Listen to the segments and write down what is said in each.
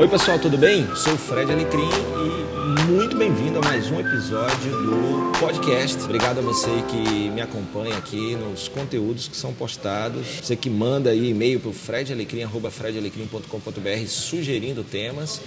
Oi pessoal, tudo bem? Sou o Fred Alecrim e muito bem-vindo a mais um episódio do podcast. Obrigado a você que me acompanha aqui nos conteúdos que são postados. Você que manda aí e-mail para o fredalecrim.com.br sugerindo temas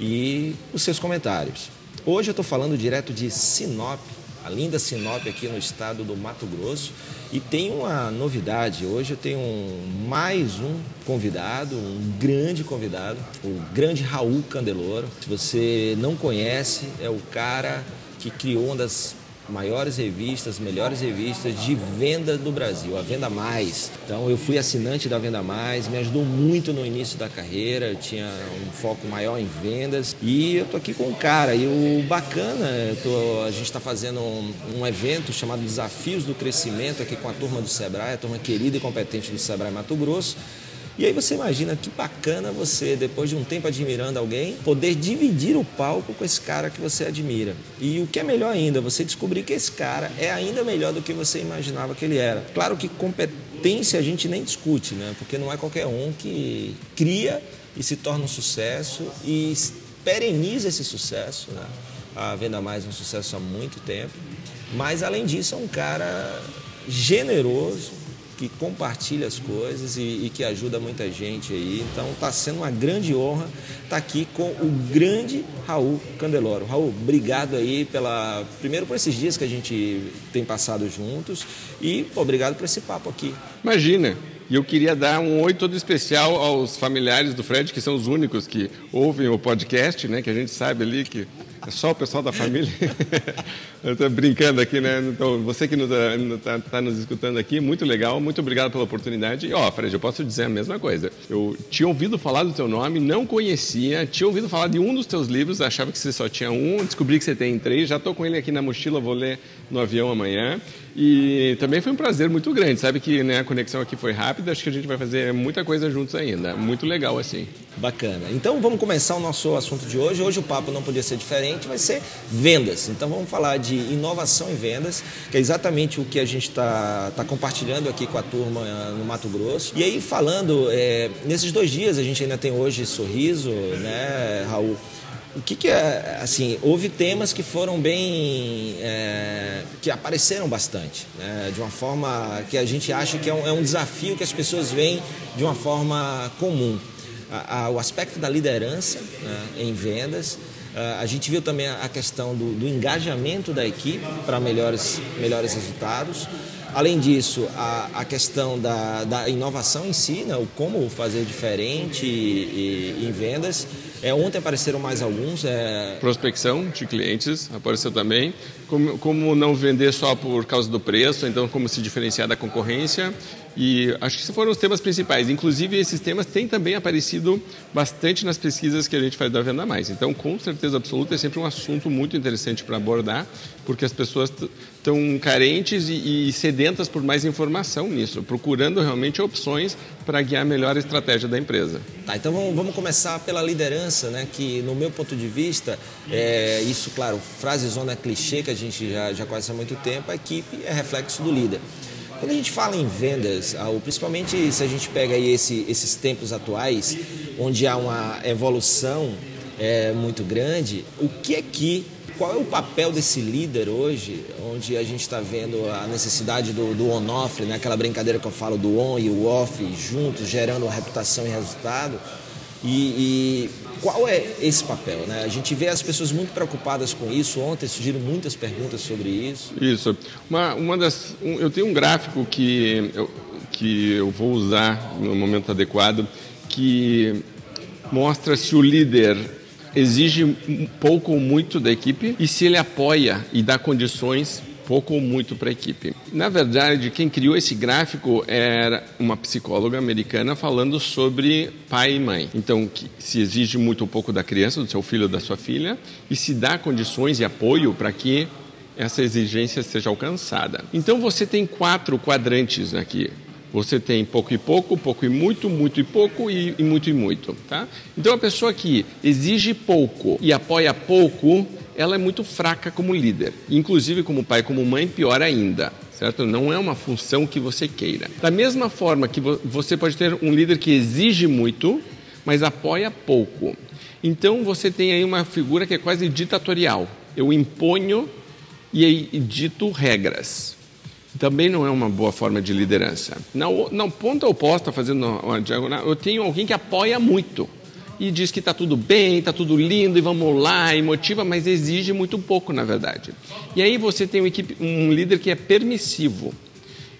e os seus comentários. Hoje eu estou falando direto de Sinop, a linda Sinop aqui no estado do Mato Grosso. E tem uma novidade, hoje eu tenho um, mais um convidado, um grande convidado, o grande Raul Candeloro. Se você não conhece, é o cara que criou uma das maiores revistas, melhores revistas de venda do Brasil, a Venda Mais. Então eu fui assinante da Venda Mais, me ajudou muito no início da carreira, eu tinha um foco maior em vendas e eu tô aqui com um cara e o bacana, tô, a gente está fazendo um, um, evento chamado Desafios do Crescimento aqui com a turma do Sebrae, a turma querida e competente do Sebrae Mato Grosso. E aí você imagina que bacana você, depois de um tempo admirando alguém, poder dividir o palco com esse cara que você admira. E o que é melhor ainda, você descobrir que esse cara é ainda melhor do que você imaginava que ele era. Claro que competência a gente nem discute, né? Porque não é qualquer um que cria e se torna um sucesso e pereniza esse sucesso, né? A Venda Mais é um sucesso há muito tempo. Mas além disso, é um cara generoso, que compartilha as coisas e, e que ajuda muita gente aí. Então está sendo uma grande honra estar tá aqui com o grande Raul Candeloro. Raul, obrigado aí pela primeiro por esses dias que a gente tem passado juntos e obrigado por esse papo aqui. Imagina, e eu queria dar um oi todo especial aos familiares do Fred, que são os únicos que ouvem o podcast, né? Que a gente sabe ali que é só o pessoal da família. Eu estou brincando aqui, né? Então, você que está tá nos escutando aqui, muito legal, muito obrigado pela oportunidade. E, ó, Fred, eu posso dizer a mesma coisa. Eu tinha ouvido falar do teu nome, não conhecia, tinha ouvido falar de um dos teus livros, achava que você só tinha um, descobri que você tem três, já estou com ele aqui na mochila, vou ler no avião amanhã. E também foi um prazer muito grande, sabe que né, a conexão aqui foi rápida, acho que a gente vai fazer muita coisa juntos ainda, muito legal assim. Bacana. Então vamos começar o nosso assunto de hoje. Hoje o papo não podia ser diferente, vai ser vendas. Então vamos falar de inovação em vendas, que é exatamente o que a gente está tá compartilhando aqui com a turma eh, no Mato Grosso. E aí falando, é, nesses dois dias a gente ainda tem hoje sorriso, né, Raul? O que, que, é, assim, houve temas que foram bem, é, que apareceram bastante, né? de uma forma que a gente acha que é um, é um desafio que as pessoas veem de uma forma comum. A, a, o aspecto da liderança né, em vendas, a, gente viu também a questão do, do engajamento da equipe para melhores, melhores resultados. Além disso, a, a questão da, da, inovação em si, né, o como fazer diferente e, e, em vendas. É, ontem apareceram mais alguns. É... Prospecção de clientes apareceu também. Como, como não vender só por causa do preço, então como se diferenciar da concorrência. E acho que esses foram os temas principais. Inclusive, esses temas têm também aparecido bastante nas pesquisas que a gente faz da Venda Mais. Então, com certeza absoluta, é sempre um assunto muito interessante para abordar, porque as pessoas estão carentes e, e sedentas por mais informação nisso, procurando realmente opções para guiar a melhor estratégia da empresa. Tá, então vamos, vamos, começar pela liderança, né? Que no meu ponto de vista, é, isso, claro, frase zona clichê que a gente já, já conhece há muito tempo, a equipe é reflexo do líder. Quando a gente fala em vendas, principalmente se a gente pega aí esse, esses tempos atuais, onde há uma evolução é, muito grande, o que é que qual é o papel desse líder hoje, onde a gente está vendo a necessidade do, do on-off, né? aquela brincadeira que eu falo do on e o off juntos, gerando reputação e resultado. E, e, qual é esse papel? Né? A gente vê as pessoas muito preocupadas com isso. Ontem surgiram muitas perguntas sobre isso. Isso. Uma, uma das, um, eu tenho um gráfico que eu, que eu vou usar no momento adequado, que mostra se o líder exige pouco ou muito da equipe e se ele apoia e dá condições pouco ou muito para a equipe. Na verdade, quem criou esse gráfico era uma psicóloga americana falando sobre pai e mãe. Então, se exige muito ou pouco da criança, do seu filho ou da sua filha, e se dá condições e apoio para que essa exigência seja alcançada. Então, você tem quatro quadrantes aqui. Você tem pouco e pouco, pouco e muito, muito e pouco e, e muito e muito, tá? Então a pessoa que exige pouco e apoia pouco, ela é muito fraca como líder. Inclusive como pai, como mãe, pior ainda. Certo? Não é uma função que você queira. Da mesma forma que você pode ter um líder que exige muito, mas apoia pouco. Então você tem aí uma figura que é quase ditatorial. Eu imponho e dito regras. Também não é uma boa forma de liderança. Na, na ponta oposta, fazendo uma diagonal, eu tenho alguém que apoia muito e diz que está tudo bem, está tudo lindo e vamos lá, e motiva, mas exige muito pouco, na verdade. E aí você tem uma equipe, um líder que é permissivo.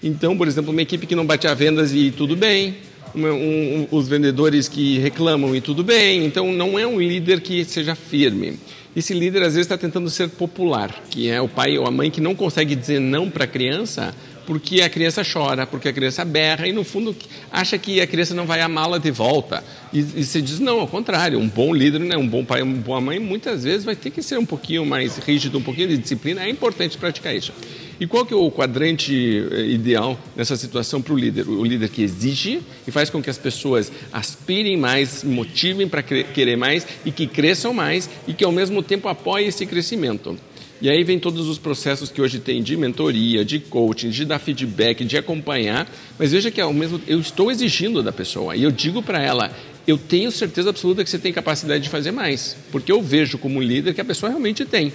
Então, por exemplo, uma equipe que não bate a vendas e tudo bem, um, um, os vendedores que reclamam e tudo bem. Então, não é um líder que seja firme. Esse líder às vezes está tentando ser popular, que é o pai ou a mãe que não consegue dizer não para a criança porque a criança chora, porque a criança berra e no fundo acha que a criança não vai amá-la de volta. E, e você diz não, ao contrário, um bom líder, né, um bom pai, uma boa mãe, muitas vezes vai ter que ser um pouquinho mais rígido, um pouquinho de disciplina. É importante praticar isso. E qual que é o quadrante eh, ideal nessa situação para o líder? O líder que exige e faz com que as pessoas aspirem mais, motivem para querer mais e que cresçam mais e que ao mesmo tempo apoie esse crescimento. E aí vem todos os processos que hoje tem de mentoria, de coaching, de dar feedback, de acompanhar. Mas veja que ao mesmo eu estou exigindo da pessoa e eu digo para ela, eu tenho certeza absoluta que você tem capacidade de fazer mais, porque eu vejo como líder que a pessoa realmente tem.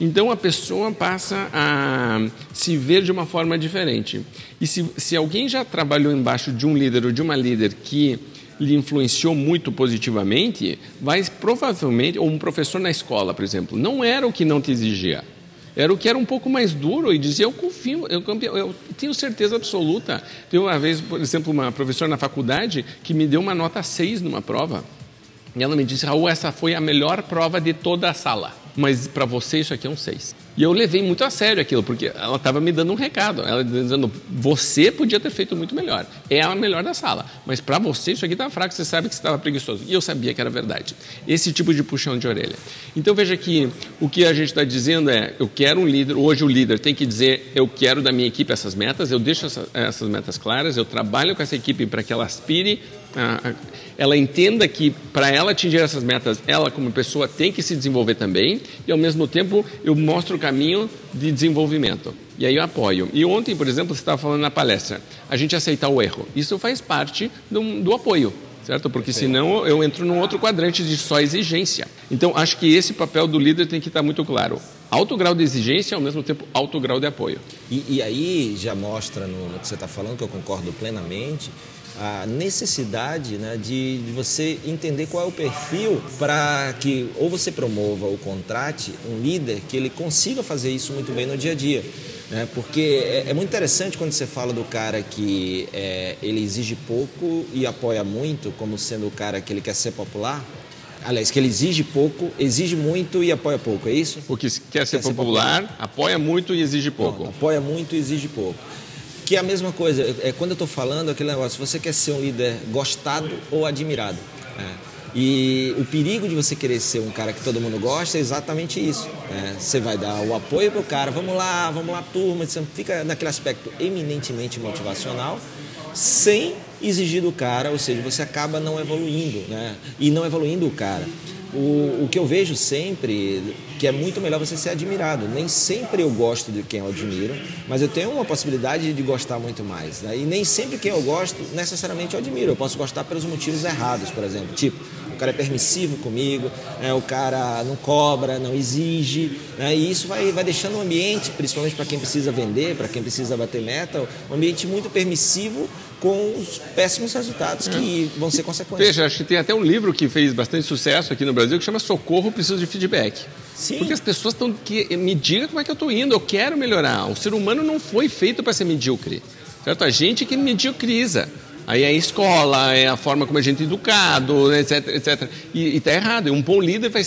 Então a pessoa passa a se ver de uma forma diferente. E se, se alguém já trabalhou embaixo de um líder ou de uma líder que lhe influenciou muito positivamente, vai provavelmente, ou um professor na escola, por exemplo, não era o que não te exigia. Era o que era um pouco mais duro e dizia: Eu confio, eu, eu tenho certeza absoluta. Tem uma vez, por exemplo, uma professora na faculdade que me deu uma nota 6 numa prova. E ela me disse: Raul, essa foi a melhor prova de toda a sala. Mas para você isso aqui é um 6. E eu levei muito a sério aquilo, porque ela estava me dando um recado. Ela dizendo: você podia ter feito muito melhor. É a melhor da sala. Mas para você, isso aqui estava fraco, você sabe que você estava preguiçoso. E eu sabia que era verdade. Esse tipo de puxão de orelha. Então veja que o que a gente está dizendo é: eu quero um líder. Hoje o líder tem que dizer: eu quero da minha equipe essas metas, eu deixo essa, essas metas claras, eu trabalho com essa equipe para que ela aspire. A, a, ela entenda que para ela atingir essas metas, ela como pessoa tem que se desenvolver também, e ao mesmo tempo eu mostro o caminho de desenvolvimento. E aí eu apoio. E ontem, por exemplo, você estava falando na palestra, a gente aceitar o erro. Isso faz parte do, do apoio certo? Porque senão eu entro num outro quadrante de só exigência. Então, acho que esse papel do líder tem que estar muito claro. Alto grau de exigência ao mesmo tempo, alto grau de apoio. E, e aí já mostra no, no que você está falando, que eu concordo plenamente, a necessidade né, de, de, você entender qual é o perfil para que ou você promova ou contrate um líder que ele consiga fazer isso muito bem no dia a dia. Né? Porque é, é muito interessante quando você fala do cara que é, ele exige pouco e apoia muito, como sendo o cara que ele quer ser popular. Aliás, que ele exige pouco, exige muito e apoia pouco, é isso? O que quer ser, quer popular, ser popular, apoia muito e exige pouco. Apoia muito e exige pouco. Que é a mesma coisa, é, quando eu estou falando aquele negócio, você quer ser um líder gostado ou admirado. É. E o perigo de você querer ser um cara que todo mundo gosta é exatamente isso. É. Você vai dar o apoio para o cara, vamos lá, vamos lá, turma, você fica naquele aspecto eminentemente motivacional, sem exigir do cara, ou seja, você acaba não evoluindo, né? E não evoluindo o cara. O, o que eu vejo sempre que é muito melhor você ser admirado. Nem sempre eu gosto de quem eu admiro, mas eu tenho uma possibilidade de gostar muito mais. Né? E nem sempre quem eu gosto, necessariamente eu admiro. Eu posso gostar pelos motivos errados, por exemplo. Tipo, o cara é permissivo comigo, né? o cara não cobra, não exige. Né? E isso vai, vai deixando o um ambiente, principalmente para quem precisa vender, para quem precisa bater meta, um ambiente muito permissivo com os péssimos resultados que é. vão ser consequências. Veja, acho que tem até um livro que fez bastante sucesso aqui no Brasil que chama Socorro Preciso de Feedback. Sim. Porque as pessoas estão que me diga como é que eu estou indo, eu quero melhorar. O ser humano não foi feito para ser medíocre, certo? A gente que mediocriza. Aí é a escola, é a forma como a gente é educado, etc, etc. E está errado. Um bom líder vai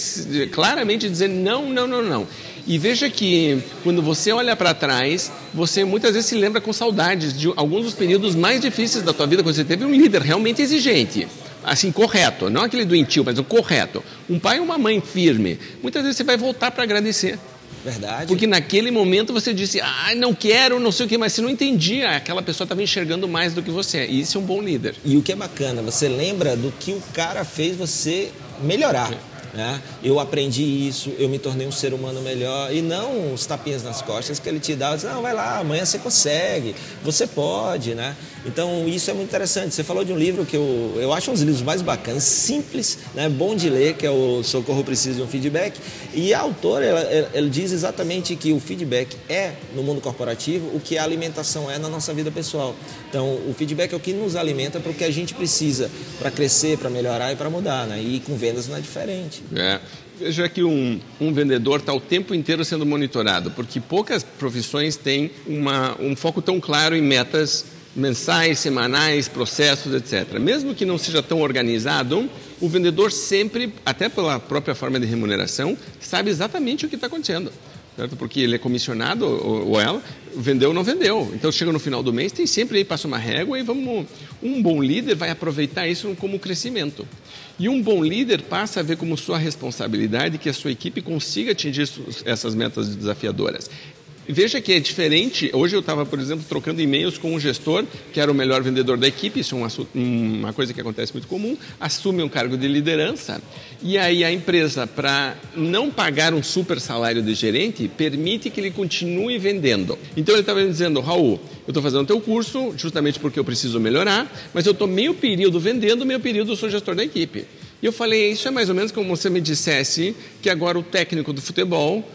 claramente dizer não, não, não, não. E veja que quando você olha para trás, você muitas vezes se lembra com saudades de alguns dos períodos mais difíceis da tua vida, quando você teve um líder realmente exigente assim, correto, não aquele doentio, mas o correto. Um pai e uma mãe firme. Muitas vezes você vai voltar para agradecer. Verdade. Porque naquele momento você disse, ah, não quero, não sei o que, mas você não entendia, aquela pessoa estava enxergando mais do que você. E isso é um bom líder. E o que é bacana, você lembra do que o cara fez você melhorar. Né? Eu aprendi isso, eu me tornei um ser humano melhor e não os tapinhas nas costas que ele te dá, diz, não, vai lá, amanhã você consegue, você pode, né? Então, isso é muito interessante. Você falou de um livro que eu, eu acho um dos livros mais bacanas, simples, né, bom de ler, que é o Socorro Precisa de um Feedback. E a autora, ela, ela diz exatamente que o feedback é, no mundo corporativo, o que a alimentação é na nossa vida pessoal. Então, o feedback é o que nos alimenta para o que a gente precisa para crescer, para melhorar e para mudar. Né? E com vendas não é diferente. É. Veja que um, um vendedor está o tempo inteiro sendo monitorado, porque poucas profissões têm uma, um foco tão claro em metas mensais, semanais, processos, etc. Mesmo que não seja tão organizado, o vendedor sempre, até pela própria forma de remuneração, sabe exatamente o que está acontecendo. Certo? Porque ele é comissionado, ou, ela, vendeu ou não vendeu. Então chega no final do mês, tem sempre aí, passa uma régua e vamos. Um bom líder vai aproveitar isso como crescimento. E um bom líder passa a ver como sua responsabilidade que a sua equipe consiga atingir essas metas desafiadoras. Veja que é diferente. Hoje eu estava, por exemplo, trocando e-mails com um gestor que era o melhor vendedor da equipe, isso é uma coisa que acontece muito comum, assume um cargo de liderança e aí a empresa, para não pagar um super salário de gerente, permite que ele continue vendendo. Então ele estava me dizendo, Raul, eu estou fazendo o teu curso justamente porque eu preciso melhorar, mas eu estou meio período vendendo, meio período sou gestor da equipe. E eu falei, isso é mais ou menos como você me dissesse que agora o técnico do futebol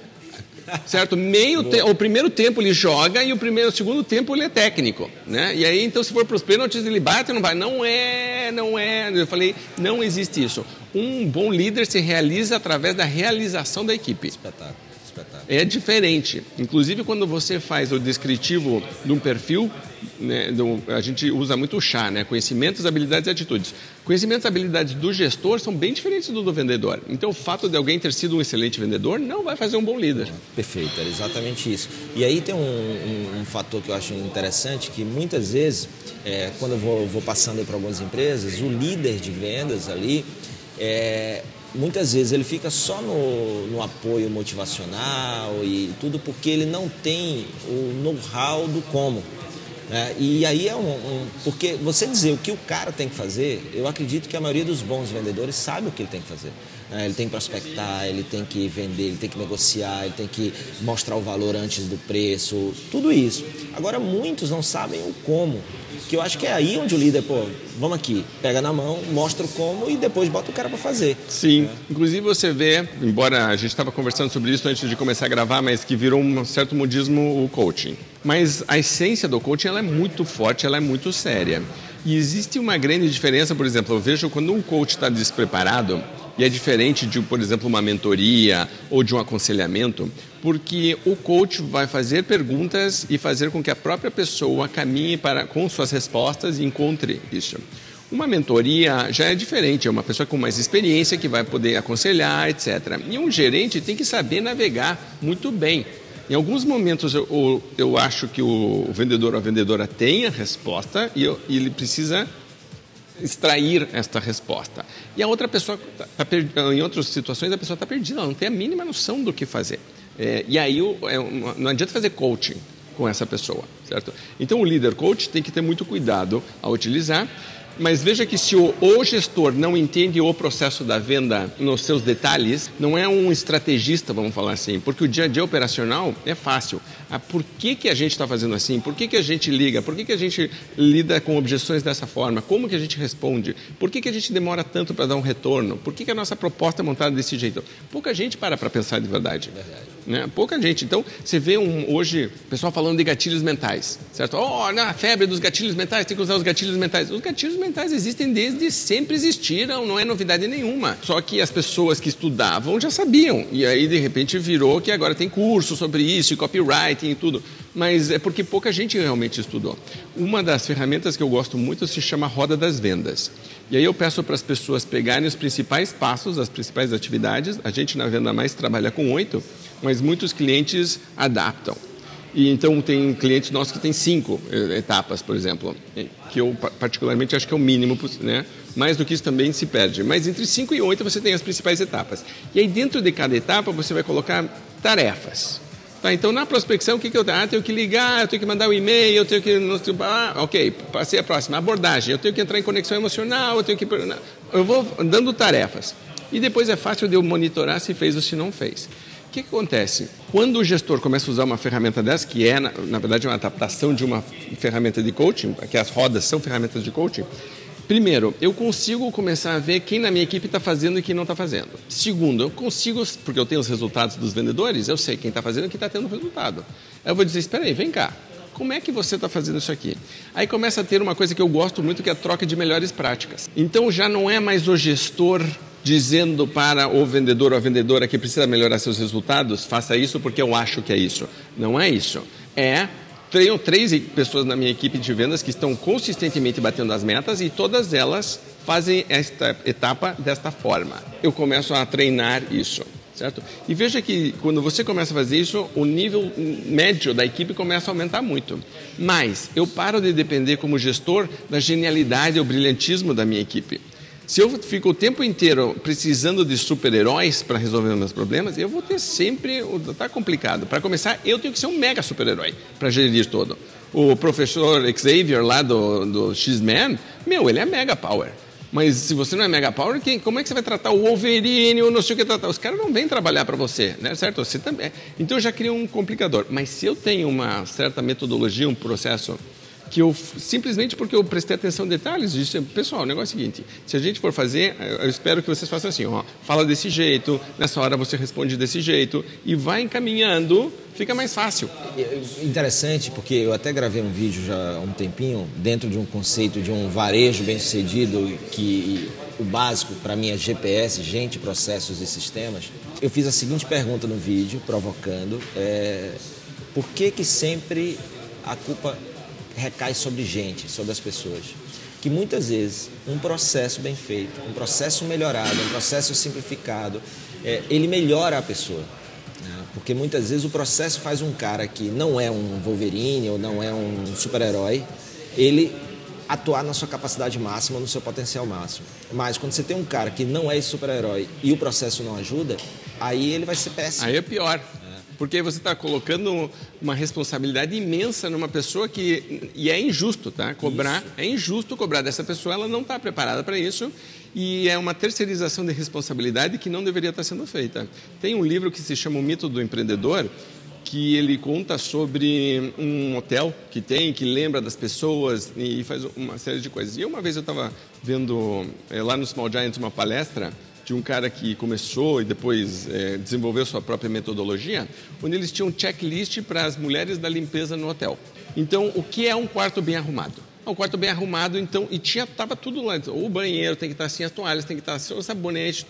certo? Meio te... o primeiro tempo ele joga e o primeiro, o segundo tempo ele é técnico, né? E aí então se for para os pênaltis ele bate, não vai, não é, não é. Eu falei, não existe isso. Um bom líder se realiza através da realização da equipe. Espetáculo. É diferente. Inclusive, quando você faz o descritivo de um perfil, né, do, a gente usa muito o chá, né? Conhecimentos, habilidades e atitudes. Conhecimentos e habilidades do gestor são bem diferentes do do vendedor. Então, o fato de alguém ter sido um excelente vendedor não vai fazer um bom líder. Perfeito, é exatamente isso. E aí tem um, um, um fator que eu acho interessante, que muitas vezes, é, quando eu vou, vou passando para algumas empresas, o líder de vendas ali, é, muitas vezes ele fica só no, no apoio motivacional e tudo porque ele não tem o know-how do como. Né? E aí é um, um, Porque você dizer o que o cara tem que fazer, eu acredito que a maioria dos bons vendedores sabe o que ele tem que fazer. Né? Ele tem que prospectar, ele tem que vender, ele tem que negociar, ele tem que mostrar o valor antes do preço, tudo isso. Agora, muitos não sabem o como que eu acho que é aí onde o líder, pô, vamos aqui, pega na mão, mostra o como e depois bota o cara para fazer. Sim, é. inclusive você vê, embora a gente estava conversando sobre isso antes de começar a gravar, mas que virou um certo modismo o coaching. Mas a essência do coaching ela é muito forte, ela é muito séria. E existe uma grande diferença, por exemplo, eu vejo quando um coach está despreparado, e é diferente de, por exemplo, uma mentoria ou de um aconselhamento, porque o coach vai fazer perguntas e fazer com que a própria pessoa caminhe para, com suas respostas e encontre isso. Uma mentoria já é diferente, é uma pessoa com mais experiência que vai poder aconselhar, etc. E um gerente tem que saber navegar muito bem. Em alguns momentos eu, eu acho que o vendedor ou a vendedora tem a resposta e, eu, e ele precisa extrair esta resposta. E a outra pessoa, tá, tá em outras situações, a pessoa está perdida, ela não tem a mínima noção do que fazer. É, e aí é uma, não adianta fazer coaching com essa pessoa, certo? Então o líder coach tem que ter muito cuidado ao utilizar mas veja que se o, o, gestor não entende o processo da venda nos seus detalhes, não é um estrategista, vamos falar assim, porque o dia a dia operacional é fácil. Ah, por que, que a gente está fazendo assim? Por que, que a gente liga? Por que, que a gente lida com objeções dessa forma? Como que a gente responde? Por que, que a gente demora tanto para dar um retorno? Por que, que a nossa proposta é montada desse jeito? Pouca gente para para pensar de verdade. verdade. Né? Pouca gente. Então, você vê um, hoje o pessoal falando de gatilhos mentais, certo? Oh, na febre dos gatilhos mentais, tem que usar os gatilhos mentais. Os gatilhos mentais existem desde sempre existiram, não é novidade nenhuma. Só que as pessoas que estudavam já sabiam. E aí, de repente, virou que agora tem curso sobre isso, e copywriting e tudo. Mas é porque pouca gente realmente estudou. Uma das ferramentas que eu gosto muito se chama Roda das Vendas. E aí eu peço para as pessoas pegarem os principais passos, as principais atividades. A gente na Venda Mais trabalha com oito mas muitos clientes adaptam. E então tem clientes nossos que têm cinco eh, etapas, por exemplo, que eu particularmente acho que é o mínimo, né? Mais do que isso também se perde. Mas entre cinco e oito você tem as principais etapas. E aí dentro de cada etapa você vai colocar tarefas. Tá, então na prospecção o que, que eu tenho? Ah, tenho que ligar, eu tenho que mandar um e-mail, eu tenho que. Ah, ok, passei a próxima. Abordagem, eu tenho que entrar em conexão emocional, eu tenho que. Eu vou dando tarefas. E depois é fácil de eu monitorar se fez ou se não fez que, que acontece? Quando o gestor começa a usar uma ferramenta dessa, que é, na, na verdade, uma adaptação de uma ferramenta de coaching, que as rodas são ferramentas de coaching, Primeiro, eu consigo começar a ver quem na minha equipe está fazendo e quem não está fazendo. Segundo, eu consigo, porque eu tenho os resultados dos vendedores, eu sei quem está fazendo e quem está tendo resultado. Eu vou dizer, espera aí, vem cá, como é que você está fazendo isso aqui? Aí começa a ter uma coisa que eu gosto muito, que é a troca de melhores práticas. Então já não é mais o gestor dizendo para o vendedor ou a vendedora que precisa melhorar seus resultados, faça isso porque eu acho que é isso. Não é isso. É tenho três pessoas na minha equipe de vendas que estão consistentemente batendo as metas e todas elas fazem esta etapa desta forma. Eu começo a treinar isso, certo? E veja que quando você começa a fazer isso, o nível médio da equipe começa a aumentar muito. Mas eu paro de depender como gestor da genialidade ou brilhantismo da minha equipe. Se eu fico o tempo inteiro precisando de super-heróis para resolver meus problemas, eu vou ter sempre. Tá complicado. Para começar, eu tenho que ser um mega super-herói para gerir todo. O professor Xavier lá do, do X-Men, meu, ele é mega power. Mas se você não é mega power, quem, como é que você vai tratar o Wolverine ou não sei o que tratar? Os caras não vêm trabalhar para você, né? certo? Você também. Então já cria um complicador. Mas se eu tenho uma certa metodologia, um processo que eu simplesmente porque eu prestei atenção em detalhes disse pessoal o negócio é o seguinte se a gente for fazer eu espero que vocês façam assim ó fala desse jeito nessa hora você responde desse jeito e vai encaminhando fica mais fácil. Interessante porque eu até gravei um vídeo já há um tempinho dentro de um conceito de um varejo bem sucedido que o básico para mim é GPS gente processos e sistemas. Eu fiz a seguinte pergunta no vídeo provocando é, por que que sempre a culpa recai sobre gente, sobre as pessoas. Que muitas vezes um processo bem feito, um processo melhorado, um processo simplificado, é, ele melhora a pessoa. Né? Porque muitas vezes o processo faz um cara que não é um Wolverine ou não é um super-herói, ele atuar na sua capacidade máxima, no seu potencial máximo. Mas quando você tem um cara que não é super-herói e o processo não ajuda, aí ele vai ser péssimo. Aí é pior. Porque você está colocando uma responsabilidade imensa numa pessoa que. E é injusto, tá? Cobrar. Isso. É injusto cobrar dessa pessoa, ela não está preparada para isso. E é uma terceirização de responsabilidade que não deveria estar sendo feita. Tem um livro que se chama O Mito do Empreendedor, que ele conta sobre um hotel que tem, que lembra das pessoas e faz uma série de coisas. E uma vez eu estava vendo é, lá no Small Giants uma palestra de um cara que começou e depois é, desenvolveu sua própria metodologia, onde eles tinham um checklist para as mulheres da limpeza no hotel. Então, o que é um quarto bem arrumado? Um quarto bem arrumado, então, e tinha, tava tudo lá. Então, o banheiro tem que estar assim, as toalhas tem que estar assim, o sabonete,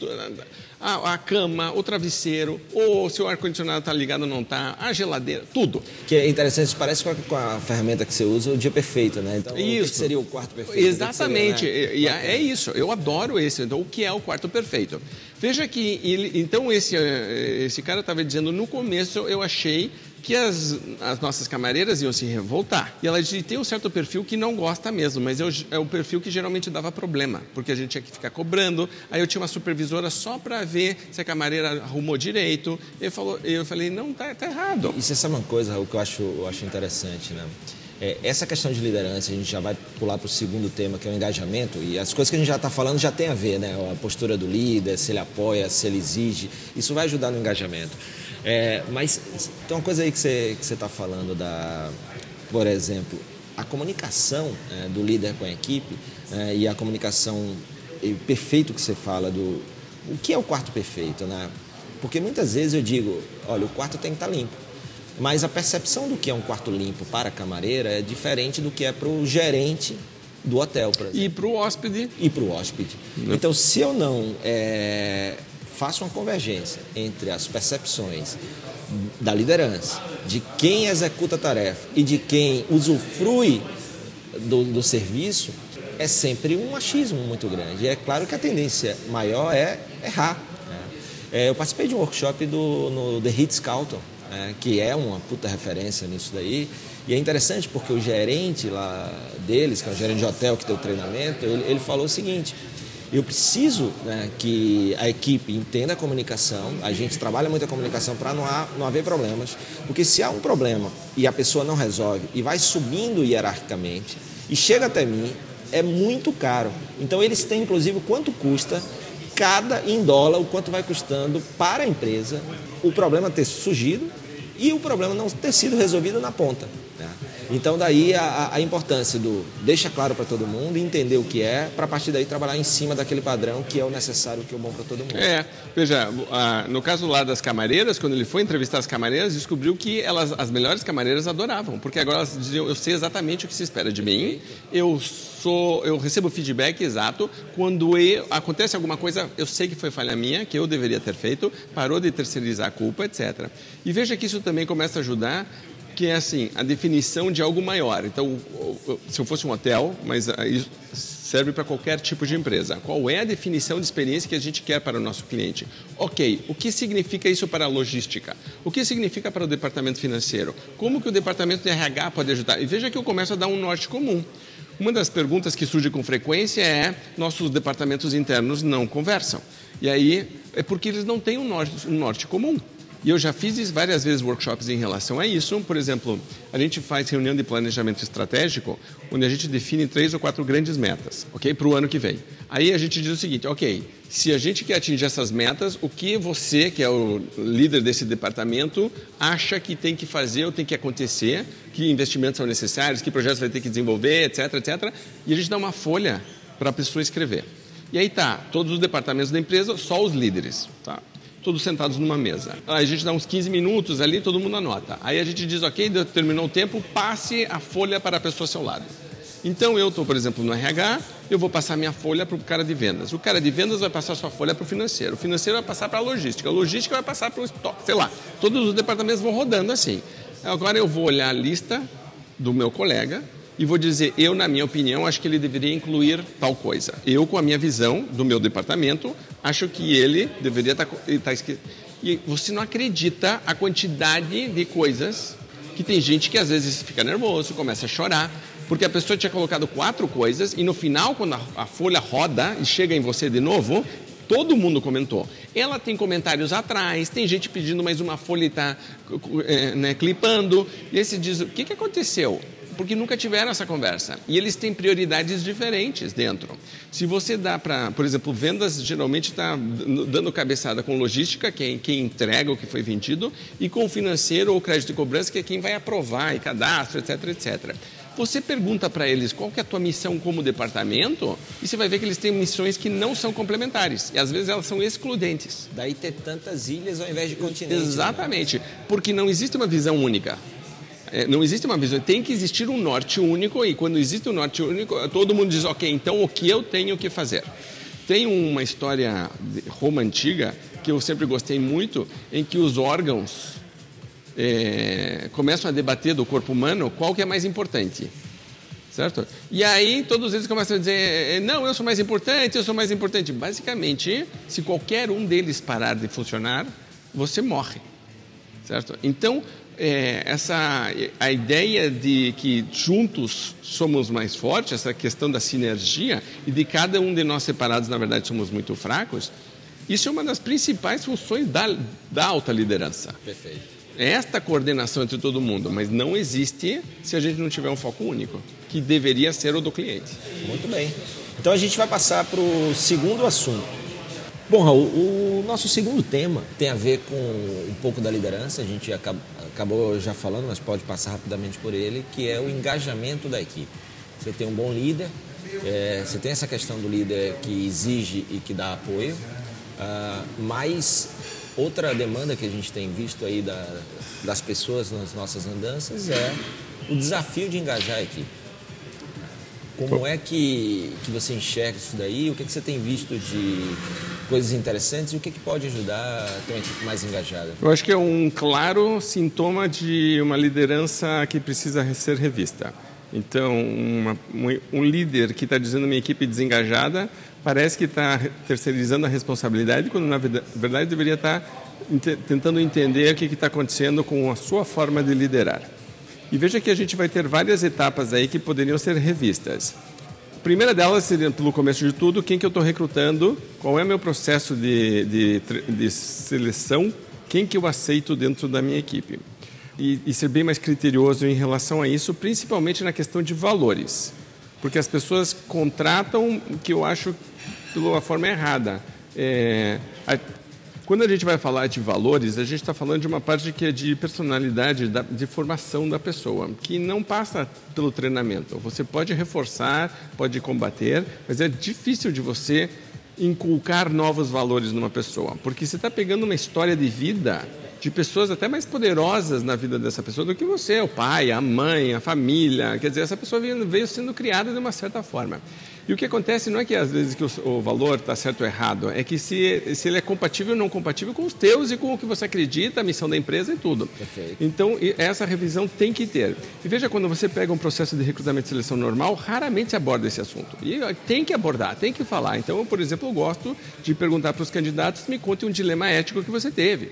a, a cama, o travesseiro, ou se o ar-condicionado está ligado ou não está, a geladeira, tudo. Que é interessante, isso parece com a, com a, ferramenta que você usa, o dia perfeito, né? Então, isso. o que seria o quarto perfeito? Exatamente, seria, né? e, é, é isso, eu adoro esse. Então, o que é o quarto perfeito? Veja que, ele, então, esse, eh, esse cara estava dizendo, no começo eu achei que as, as nossas camareiras iam se revoltar. E ela disse, tem um certo perfil que não gosta mesmo, mas eu, é o perfil que geralmente dava problema, porque a gente tinha que ficar cobrando. Aí eu tinha uma supervisora só para ver se a camareira arrumou direito. Eu, falou, eu falei, não, tá, tá errado. E você sabe uma coisa, o que eu acho, eu acho interessante, né? É, essa questão de liderança, a gente já vai pular para o segundo tema, que é o engajamento, e as coisas que a gente já está falando já tem a ver, né? A postura do líder, se ele apoia, se ele exige, isso vai ajudar no engajamento. É, mas tem uma coisa aí que você está falando da, por exemplo, a comunicação é, do líder com a equipe é, e a comunicação e perfeito que você fala do o que é o quarto perfeito, né? Porque muitas vezes eu digo, olha, o quarto tem que estar tá limpo. Mas a percepção do que é um quarto limpo para a camareira é diferente do que é para o gerente do hotel, por exemplo. E para o hóspede. E para o hóspede. Não. Então, se eu não é, faço uma convergência entre as percepções da liderança, de quem executa a tarefa e de quem usufrui do, do serviço, é sempre um machismo muito grande. E é claro que a tendência maior é errar. Né? É, eu participei de um workshop do, no The Ritz Carlton, né? que é uma puta referência nisso daí. E é interessante porque o gerente lá deles, que é o gerente de hotel que deu o treinamento, ele, ele falou o seguinte: eu preciso né, que a equipe entenda a comunicação, a gente trabalha muito a comunicação para não, não haver problemas, porque se há um problema e a pessoa não resolve e vai subindo hierarquicamente e chega até mim, é muito caro. Então eles têm inclusive quanto custa cada em dólar o quanto vai custando para a empresa o problema ter surgido e o problema não ter sido resolvido na ponta. Então, daí a, a, importância do deixa claro para todo mundo, entender o que é, para a partir daí trabalhar em cima daquele padrão que é o necessário, que é o bom para todo mundo. É, veja, no caso lá das camareiras, quando ele foi entrevistar as camareiras, descobriu que elas, as melhores camareiras adoravam, porque agora elas diziam: eu sei exatamente o que se espera de mim, eu sou, eu recebo feedback exato. Quando eu, acontece alguma coisa, eu sei que foi falha minha, que eu deveria ter feito, parou de terceirizar a culpa, etc. E veja que isso também começa a ajudar que é assim, a definição de algo maior. Então, se eu fosse um hotel, mas isso serve para qualquer tipo de empresa. Qual é a definição de experiência que a gente quer para o nosso cliente? Ok, o que significa isso para a logística? O que significa para o departamento financeiro? Como que o departamento de RH pode ajudar? E veja que eu começo a dar um norte comum. Uma das perguntas que surge com frequência é: nossos departamentos internos não conversam. E aí é porque eles não têm um norte, um norte comum. E eu já fiz várias vezes workshops em relação a isso. Por exemplo, a gente faz reunião de planejamento estratégico, onde a gente define três ou quatro grandes metas, ok, para o ano que vem. Aí a gente diz o seguinte, ok, se a gente quer atingir essas metas, o que você, que é o líder desse departamento, acha que tem que fazer ou tem que acontecer, que investimentos são necessários, que projetos vai ter que desenvolver, etc, etc. E a gente dá uma folha para a pessoa escrever. E aí tá, todos os departamentos da empresa, só os líderes, tá? Todos sentados numa mesa. Aí a gente dá uns 15 minutos ali, todo mundo anota. Aí a gente diz, ok, terminou o tempo, passe a folha para a pessoa ao seu lado. Então eu estou, por exemplo, no RH, eu vou passar minha folha para o cara de vendas. O cara de vendas vai passar sua folha para o financeiro. O financeiro vai passar para a logística. A logística vai passar para o estoque, sei lá. Todos os departamentos vão rodando assim. Agora eu vou olhar a lista do meu colega e vou dizer, eu, na minha opinião, acho que ele deveria incluir tal coisa. Eu, com a minha visão do meu departamento, acho que ele deveria estar, tá escrito. E você não acredita a quantidade de coisas que tem gente que às vezes fica nervoso, começa a chorar, porque a pessoa tinha colocado quatro coisas e no final, quando a, a folha roda e chega em você de novo, todo mundo comentou. Ela tem comentários atrás, tem gente pedindo mais uma folha e está é, né, clipando. E aí você diz: o que, que aconteceu? Porque nunca tiveram essa conversa. E eles têm prioridades diferentes dentro. Se você dá para, por exemplo, vendas geralmente está dando cabeçada com logística, quem, quem entrega o que foi vendido, e com financeiro ou crédito de cobrança, que é quem vai aprovar e cadastro, etc, etc. Você pergunta para eles qual que é a tua missão como departamento e você vai ver que eles têm missões que não são complementares e às vezes elas são excludentes. Daí ter tantas ilhas ao invés de continentes. Né? Exatamente, né? porque não existe uma visão única. É, não existe uma visão, tem que existir um norte único e quando existe um norte único, todo mundo diz, ok, então o que eu tenho que fazer? Tem uma história de Roma antiga que eu sempre gostei muito, em que os órgãos é, começam a debater do corpo humano qual que é mais importante. Certo? E aí todos eles começam a dizer, é, não, eu sou mais importante, eu sou mais importante. Basicamente, se qualquer um deles parar de funcionar, você morre. Certo? Então, é, essa a ideia de que juntos somos mais fortes, essa questão da sinergia e de cada um de nós separados, na verdade, somos muito fracos, isso é uma das principais funções da, da alta liderança. Perfeito. É esta coordenação entre todo mundo, mas não existe se a gente não tiver um foco único, que deveria ser o do cliente. Muito bem. Então a gente vai passar para o segundo assunto. Bom, Raul, o nosso segundo tema tem a ver com um pouco da liderança. A gente acaba, acabou já falando, mas pode passar rapidamente por ele, que é o engajamento da equipe. Você tem um bom líder, é, você tem essa questão do líder que exige e que dá apoio, uh, mas outra demanda que a gente tem visto aí da, das pessoas nas nossas andanças é o desafio de engajar a equipe. Como é que, que você enxerga isso daí? O que, é que você tem visto de coisas interessantes e o que, que pode ajudar a ter uma equipe mais engajada? Eu acho que é um claro sintoma de uma liderança que precisa ser revista. Então, uma, um líder que está dizendo minha equipe desengajada parece que está terceirizando a responsabilidade, quando na verdade deveria estar tá tentando entender o que está acontecendo com a sua forma de liderar. E veja que a gente vai ter várias etapas aí que poderiam ser revistas. A primeira delas seria, pelo começo de tudo, quem que eu estou recrutando, qual é meu processo de, de, de, seleção, quem que eu aceito dentro da minha equipe. E, e ser bem mais criterioso em relação a isso, principalmente na questão de valores. Porque as pessoas contratam o que eu acho pela forma errada. É, quando a gente vai falar de valores, a gente está falando de uma parte que é de personalidade, de formação da pessoa, que não passa pelo treinamento. Você pode reforçar, pode combater, mas é difícil de você inculcar novos valores numa pessoa, porque você está pegando uma história de vida de pessoas até mais poderosas na vida dessa pessoa do que você, o pai, a mãe, a família. Quer dizer, essa pessoa veio, sendo criada de uma certa forma. E o que acontece não é que às vezes que o, valor está certo ou errado, é que se, se ele é compatível ou não compatível com os teus e com o que você acredita, a missão da empresa e tudo. Perfeito. Então, essa revisão tem que ter. E veja, quando você pega um processo de recrutamento e seleção normal, raramente se aborda esse assunto. E tem que abordar, tem que falar. Então, eu, por exemplo, eu gosto de perguntar para os candidatos, me conte um dilema ético que você teve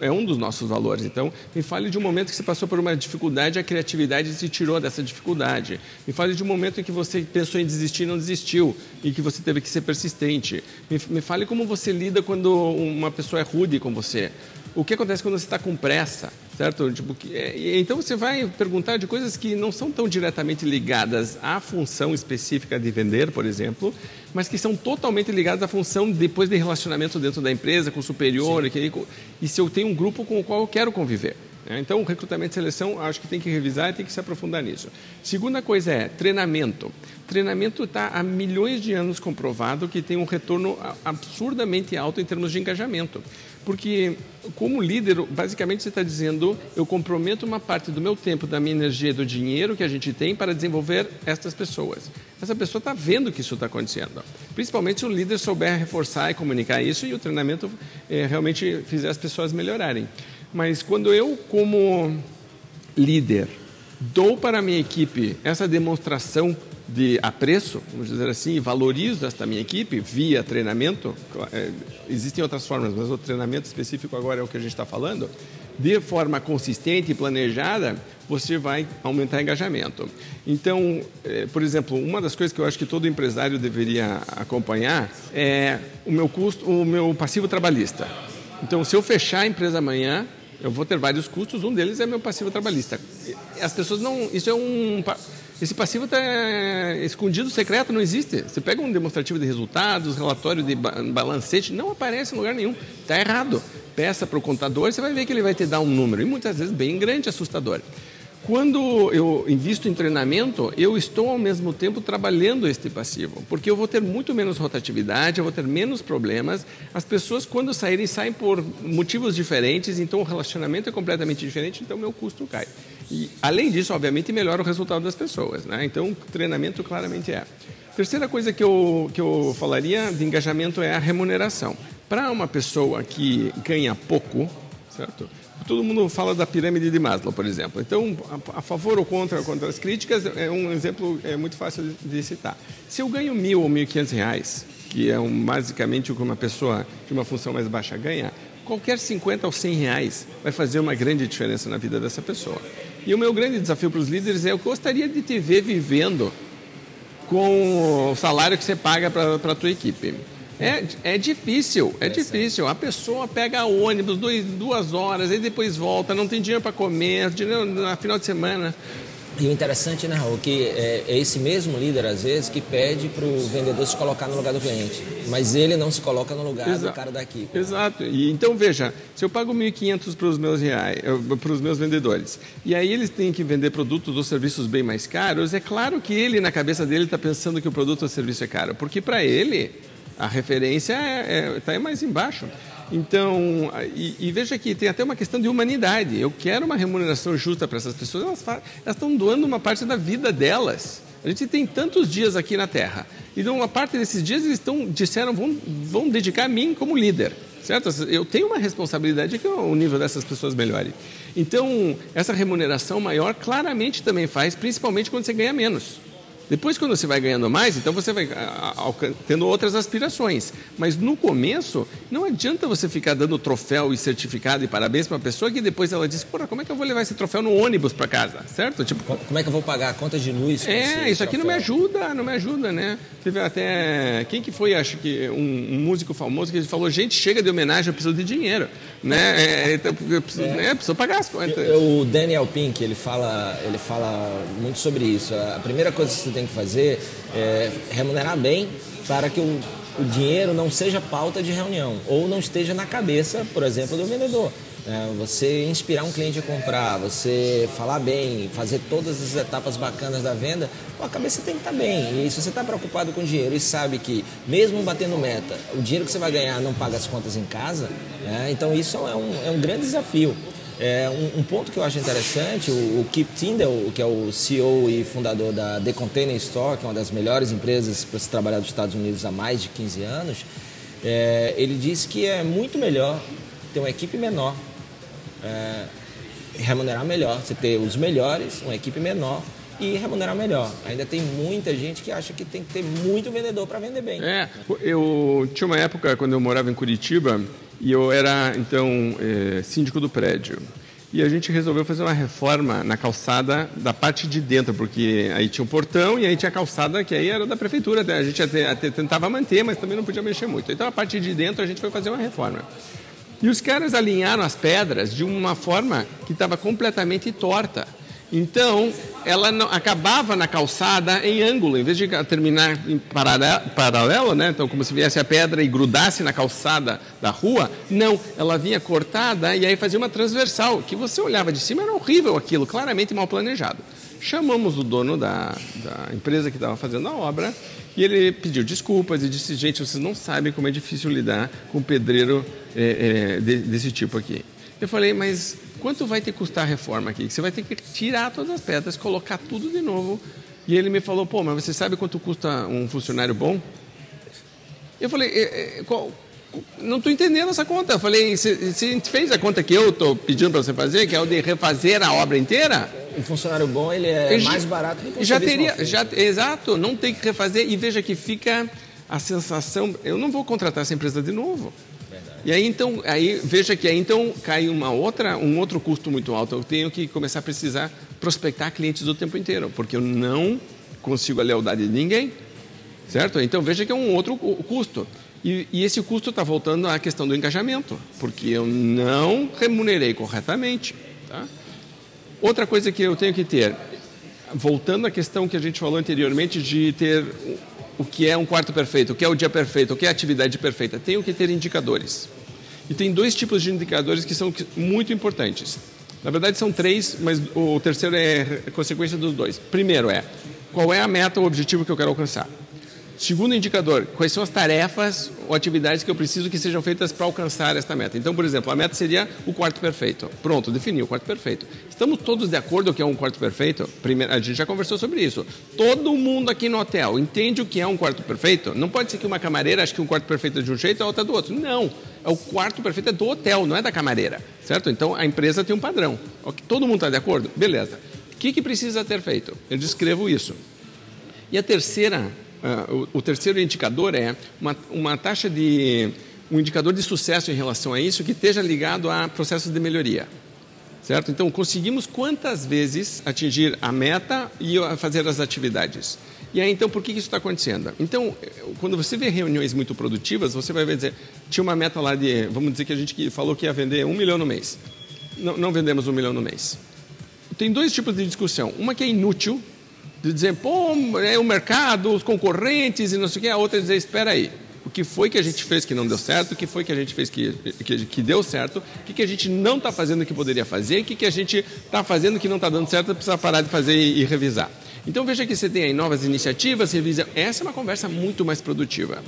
é um dos nossos valores. Então, me fale de um momento que você passou por uma dificuldade, a criatividade se tirou dessa dificuldade. Me fale de um momento em que você pensou em desistir e não desistiu e que você teve que ser persistente. Me, me fale como você lida quando uma pessoa é rude com você. O que acontece quando você está com pressa? certo? Tipo, é, então você vai perguntar de coisas que não são tão diretamente ligadas à função específica de vender, por exemplo, mas que são totalmente ligadas à função depois de relacionamento dentro da empresa, com o superior, e, e se eu tenho um grupo com o qual eu quero conviver. Né? Então, recrutamento e seleção, acho que tem que revisar e tem que se aprofundar nisso. Segunda coisa é treinamento. Treinamento está há milhões de anos comprovado que tem um retorno absurdamente alto em termos de engajamento. Porque, como líder, basicamente você está dizendo: eu comprometo uma parte do meu tempo, da minha energia, do dinheiro que a gente tem para desenvolver estas pessoas. Essa pessoa está vendo que isso está acontecendo. Principalmente se o líder souber reforçar e comunicar isso e o treinamento é, realmente fizer as pessoas melhorarem. Mas quando eu, como líder, dou para a minha equipe essa demonstração de apreço, vamos dizer assim, valorizo esta minha equipe via treinamento, é, existem outras formas, mas o treinamento específico agora é o que a gente está falando, de forma consistente e planejada, você vai aumentar engajamento. Então, é, por exemplo, uma das coisas que eu acho que todo empresário deveria acompanhar é o meu custo, o meu passivo trabalhista. Então, se eu fechar a empresa amanhã, eu vou ter vários custos, um deles é meu passivo trabalhista. As pessoas não. Isso é um. Esse passivo está escondido, secreto, não existe. Você pega um demonstrativo de resultados, relatório de balancete, não aparece em lugar nenhum. Está errado. Peça para o contador, você vai ver que ele vai te dar um número, e muitas vezes bem grande, assustador. Quando eu invisto em treinamento, eu estou ao mesmo tempo trabalhando este passivo, porque eu vou ter muito menos rotatividade, eu vou ter menos problemas. As pessoas, quando saírem, saem por motivos diferentes, então o relacionamento é completamente diferente, então meu custo cai. E, além disso, obviamente, melhora o resultado das pessoas. Né? Então, treinamento claramente é. Terceira coisa que eu, que eu falaria de engajamento é a remuneração. Para uma pessoa que ganha pouco, certo? todo mundo fala da pirâmide de Maslow, por exemplo. Então, a, a favor ou contra, contra as críticas, é um exemplo é muito fácil de, de citar. Se eu ganho mil ou mil e quinhentos reais, que é um, basicamente o que uma pessoa de uma função mais baixa ganha, qualquer 50 ou 100 reais vai fazer uma grande diferença na vida dessa pessoa. E o meu grande desafio para os líderes é eu gostaria de te ver vivendo com o salário que você paga para a tua equipe. É, é difícil, é, é difícil. A pessoa pega ônibus dois, duas horas, e depois volta, não tem dinheiro para comer, dinheiro no final de semana. E o interessante, né, Raul, que é, é esse mesmo líder, às vezes, que pede para o vendedor se colocar no lugar do cliente. Mas ele não se coloca no lugar Exato. do cara da equipe. Exato. E, então, veja, se eu pago 1.500 para os meus reais, para os meus vendedores, e aí eles têm que vender produtos ou serviços bem mais caros, é claro que ele, na cabeça dele, está pensando que o produto ou serviço é caro. Porque para ele, a referência está é, é, tá mais embaixo. Então, e, e, veja que tem até uma questão de humanidade. Eu quero uma remuneração justa para essas pessoas. Elas, estão doando uma parte da vida delas. A gente tem tantos dias aqui na Terra. Então, uma parte desses dias eles estão, disseram, vão, vão dedicar a mim como líder. Certo? Eu tenho uma responsabilidade que o nível dessas pessoas melhore. Então, essa remuneração maior claramente também faz, principalmente quando você ganha menos. Depois, quando você vai ganhando mais, então você vai tendo outras aspirações. Mas no começo, não adianta você ficar dando troféu e certificado e parabéns para uma pessoa que depois ela diz: Porra, como é que eu vou levar esse troféu no ônibus para casa? Certo? Tipo, como é que eu vou pagar a conta de luz? É, isso aqui troféu? não me ajuda, não me ajuda, né? Teve até. Quem que foi, acho que um, um músico famoso que falou: gente, chega de homenagem, eu preciso de dinheiro. Né? É, então, eu preciso, é. Né? preciso pagar as contas. O Daniel Pink, ele fala, ele fala muito sobre isso. A primeira coisa que você tem que fazer é remunerar bem para que o o dinheiro não seja pauta de reunião ou não esteja na cabeça, por exemplo, do vendedor. É, você inspirar um cliente a comprar, você falar bem, fazer todas as etapas bacanas da venda, pô, a cabeça tem que estar tá bem. E se você está preocupado com dinheiro e sabe que, mesmo batendo meta, o dinheiro que você vai ganhar não paga as contas em casa, né? então isso é um, é um grande desafio. É, um, um, ponto que eu acho interessante, o, o Kip Tindall, que é o CEO e fundador da The Container Store, que é uma das melhores empresas para se trabalhar nos Estados Unidos há mais de 15 anos, é, ele disse que é muito melhor ter uma equipe menor, é, remunerar melhor, você ter os melhores, uma equipe menor e remunerar melhor. Ainda tem muita gente que acha que tem que ter muito vendedor para vender bem. É, eu tinha uma época quando eu morava em Curitiba e eu era, então, é, síndico do prédio. E a gente resolveu fazer uma reforma na calçada da parte de dentro, porque aí tinha um portão e aí tinha a calçada que aí era da prefeitura. A gente até, até tentava manter, mas também não podia mexer muito. Então a parte de dentro a gente foi fazer uma reforma. E os caras alinharam as pedras de uma forma que estava completamente torta. Então, ela não, acabava na calçada em ângulo, em vez de terminar em paralelo, né? então como se viesse a pedra e grudasse na calçada da rua, não, ela vinha cortada e aí fazia uma transversal, que você olhava de cima, era horrível aquilo, claramente mal planejado. Chamamos o dono da, da empresa que estava fazendo a obra e ele pediu desculpas e disse, gente, vocês não sabem como é difícil lidar com pedreiro é, é, desse tipo aqui. Eu falei, mas quanto vai ter que custar a reforma aqui? Você vai ter que tirar todas as pedras, colocar tudo de novo. E ele me falou, pô, mas você sabe quanto custa um funcionário bom? Eu falei, é, é, qual, não estou entendendo essa conta. Eu falei, você fez a conta que eu estou pedindo para você fazer, que é o de refazer a obra inteira? O funcionário bom, ele é mais barato do que o já teria, já Exato, não tem que refazer. E veja que fica a sensação, eu não vou contratar essa empresa de novo. E aí então, aí veja que aí então cai uma outra, um outro custo muito alto. Eu tenho que começar a precisar prospectar clientes o tempo inteiro, porque eu não consigo a lealdade de ninguém, certo? Então veja que é um outro custo. E, e esse custo está voltando à questão do engajamento, porque eu não remunerei corretamente. Tá? Outra coisa que eu tenho que ter, voltando à questão que a gente falou anteriormente de ter o que é um quarto perfeito, o que é o dia perfeito, o que é a atividade perfeita, tenho que ter indicadores. E tem dois tipos de indicadores que são muito importantes. Na verdade, são três, mas o terceiro é consequência dos dois. Primeiro é qual é a meta ou objetivo que eu quero alcançar. Segundo indicador, quais são as tarefas ou atividades que eu preciso que sejam feitas para alcançar esta meta? Então, por exemplo, a meta seria o quarto perfeito. Pronto, defini o quarto perfeito. Estamos todos de acordo que é um quarto perfeito? Primeiro, a gente já conversou sobre isso. Todo mundo aqui no hotel entende o que é um quarto perfeito? Não pode ser que uma camareira ache que um quarto perfeito é de um jeito e a outra do outro. Não. É o quarto perfeito é do hotel, não é da camareira. Certo? Então, a empresa tem um padrão. Todo mundo está de acordo? Beleza. O que, que precisa ter feito? Eu descrevo isso. E a terceira Uh, o, o, terceiro indicador é uma, uma taxa de um indicador de sucesso em relação a isso que esteja ligado a processos de melhoria. Certo? Então, conseguimos quantas vezes atingir a meta e fazer as atividades. E aí, então, por que isso está acontecendo? Então, quando você vê reuniões muito produtivas, você vai ver dizer, tinha uma meta lá de, vamos dizer que a gente falou que ia vender um milhão no mês. Não, não vendemos um milhão no mês. Tem dois tipos de discussão. Uma que é inútil, de dizer, pô, é o mercado, os concorrentes e não sei o que, a outra é dizer, espera aí, o que foi que a gente fez que não deu certo, o que foi que a gente fez que, que, que deu certo, o que, que a gente não está fazendo que poderia fazer, o que, que a gente está fazendo que não está dando certo, precisa parar de fazer e, e revisar. Então veja que você tem aí novas iniciativas, revisa. Essa é uma conversa muito mais produtiva.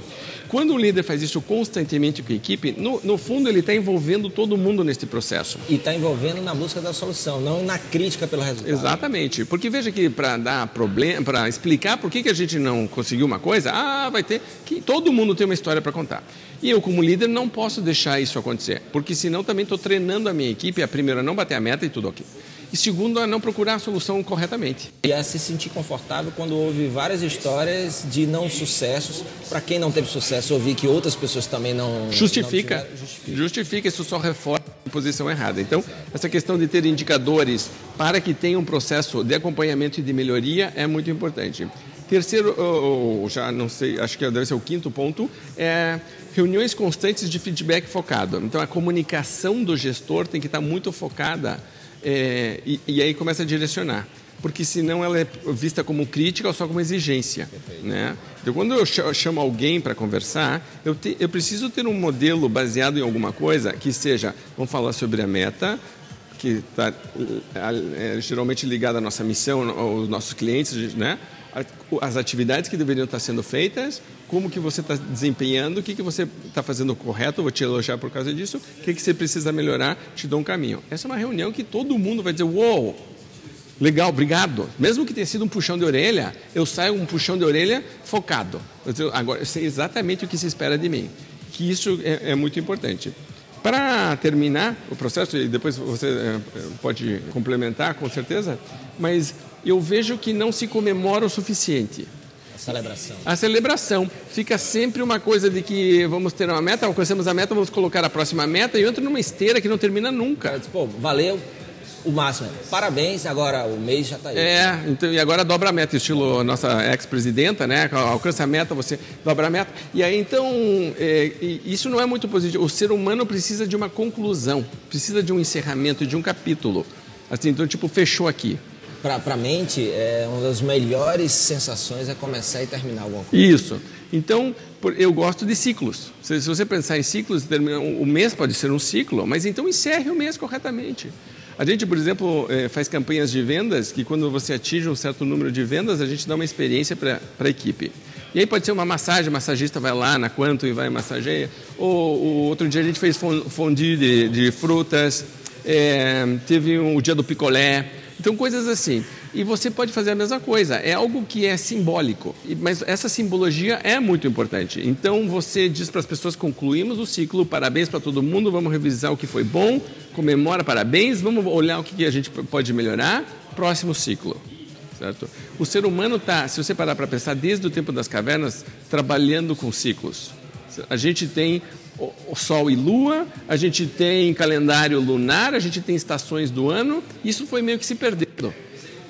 Quando o líder faz isso constantemente com a equipe, no, no fundo ele está envolvendo todo mundo nesse processo. E está envolvendo na busca da solução, não na crítica pelo resultado. Exatamente. Porque veja que para dar problema, para explicar por que, que a gente não conseguiu uma coisa, ah, vai ter. que Todo mundo tem uma história para contar. E eu, como líder, não posso deixar isso acontecer, porque senão também estou treinando a minha equipe a primeiro a não bater a meta e tudo ok e segundo, a não procurar a solução corretamente. E a se sentir confortável quando ouve várias histórias de não sucessos. Para quem não teve sucesso, ouvir que outras pessoas também não. Justifica. Não tiveram, justifica. justifica, isso só reforça a posição errada. Então, essa questão de ter indicadores para que tenha um processo de acompanhamento e de melhoria é muito importante. Terceiro, ou, já não sei, acho que deve ser o quinto ponto, é reuniões constantes de feedback focado. Então, a comunicação do gestor tem que estar muito focada é, e, e, aí começa a direcionar. porque senão ela é vista como crítica ou só como exigência. Né? Então, quando eu chamo alguém para conversar, eu, te, eu preciso ter um modelo baseado em alguma coisa que seja, vamos falar sobre a meta, que está é, geralmente ligada à nossa missão, aos nossos clientes, né? as atividades que deveriam estar sendo feitas, como que você está desempenhando, o que, que você está fazendo correto, vou te elogiar por causa disso, o que, que você precisa melhorar, te dou um caminho. Essa é uma reunião que todo mundo vai dizer, uou, legal, obrigado. Mesmo que tenha sido um puxão de orelha, eu saio um puxão de orelha focado. Eu, agora, eu sei exatamente o que se espera de mim, que isso é, é muito importante. Para terminar o processo, e depois você é, pode complementar com certeza, mas eu vejo que não se comemora o suficiente. A celebração. A celebração. Fica sempre uma coisa de que vamos ter uma meta, alcançamos a meta, vamos colocar a próxima meta e eu entro numa esteira que não termina nunca. Pô, valeu, o máximo. Parabéns, agora o mês já está aí. É, então, e agora dobra a meta, estilo nossa ex-presidenta, né? Alcança a meta, você dobra a meta. E aí, então, é, isso não é muito positivo. O ser humano precisa de uma conclusão, precisa de um encerramento, de um capítulo. Assim, então, tipo, fechou aqui. Para a mente, é, uma das melhores sensações é começar e terminar alguma coisa. Isso. Então, eu gosto de ciclos. Se você pensar em ciclos, o mês pode ser um ciclo, mas então encerre o mês corretamente. A gente, por exemplo, é, faz campanhas de vendas que quando você atinge um certo número de vendas, a gente dá uma experiência para a equipe. E aí pode ser uma massagem, o massagista vai lá na quanto e vai massageia. Ou, ou outro dia a gente fez fondue de, de frutas, é, teve um, o dia do picolé. Então coisas assim. E você pode fazer a mesma coisa. É algo que é simbólico, mas essa simbologia é muito importante. Então você diz para as pessoas: concluímos o ciclo, parabéns para todo mundo, vamos revisar o que foi bom, comemora, parabéns, vamos olhar o que a gente pode melhorar, próximo ciclo. Certo? O ser humano está, se você parar para pensar, desde o tempo das cavernas, trabalhando com ciclos. A gente tem Sol e Lua, a gente tem calendário lunar, a gente tem estações do ano, isso foi meio que se perdendo.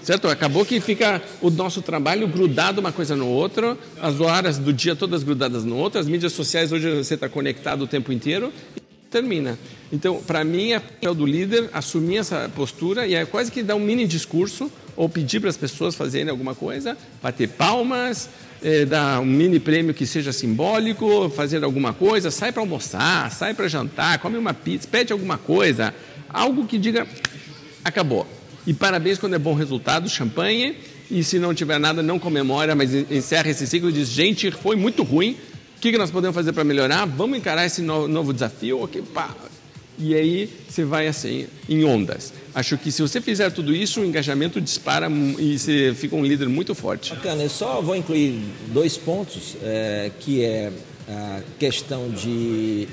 Certo? Acabou que fica o nosso trabalho grudado uma coisa no outra, as horas do dia todas grudadas no outro, as mídias sociais hoje você está conectado o tempo inteiro e termina. Então, para mim, é papel do líder assumir essa postura e é quase que dar um mini discurso ou pedir para as pessoas fazerem alguma coisa, bater palmas, é, dar um mini prêmio que seja simbólico, fazer alguma coisa, sai para almoçar, sai para jantar, come uma pizza, pede alguma coisa, algo que diga acabou. E parabéns quando é bom resultado, champanhe. E se não tiver nada, não comemora, mas encerra esse ciclo e diz: gente, foi muito ruim. O que, nós podemos fazer para melhorar? Vamos encarar esse novo desafio? Okay, pá. E aí você vai assim, em ondas. Acho que se você fizer tudo isso, o engajamento dispara e você fica um líder muito forte. Bacana, eu só vou incluir dois pontos, é, que é a questão de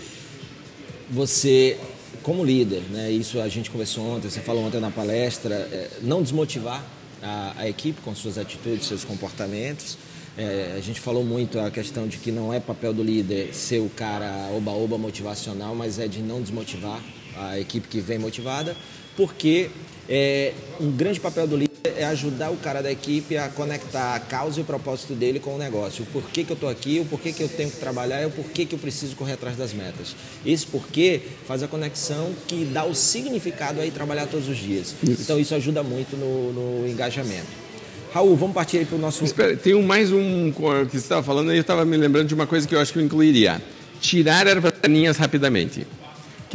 você como líder, né, isso a gente conversou ontem, você falou ontem na palestra, é, não desmotivar a, a, equipe com suas atitudes, seus comportamentos. É, a gente falou muito a questão de que não é papel do líder ser o cara oba-oba motivacional, mas é de não desmotivar a equipe que vem motivada, porque é, um grande papel do líder é ajudar o cara da equipe a conectar a causa e o propósito dele com o negócio. O porquê que eu estou aqui, o porquê que eu tenho que trabalhar e o porquê que eu preciso correr atrás das metas. Esse porquê faz a conexão que dá o significado aí trabalhar todos os dias. Isso. Então isso ajuda muito no, no engajamento. Raul, vamos partir aí para o nosso. Espera, tem um, mais um que você estava falando e eu estava me lembrando de uma coisa que eu acho que eu incluiria: tirar ervas daninhas rapidamente.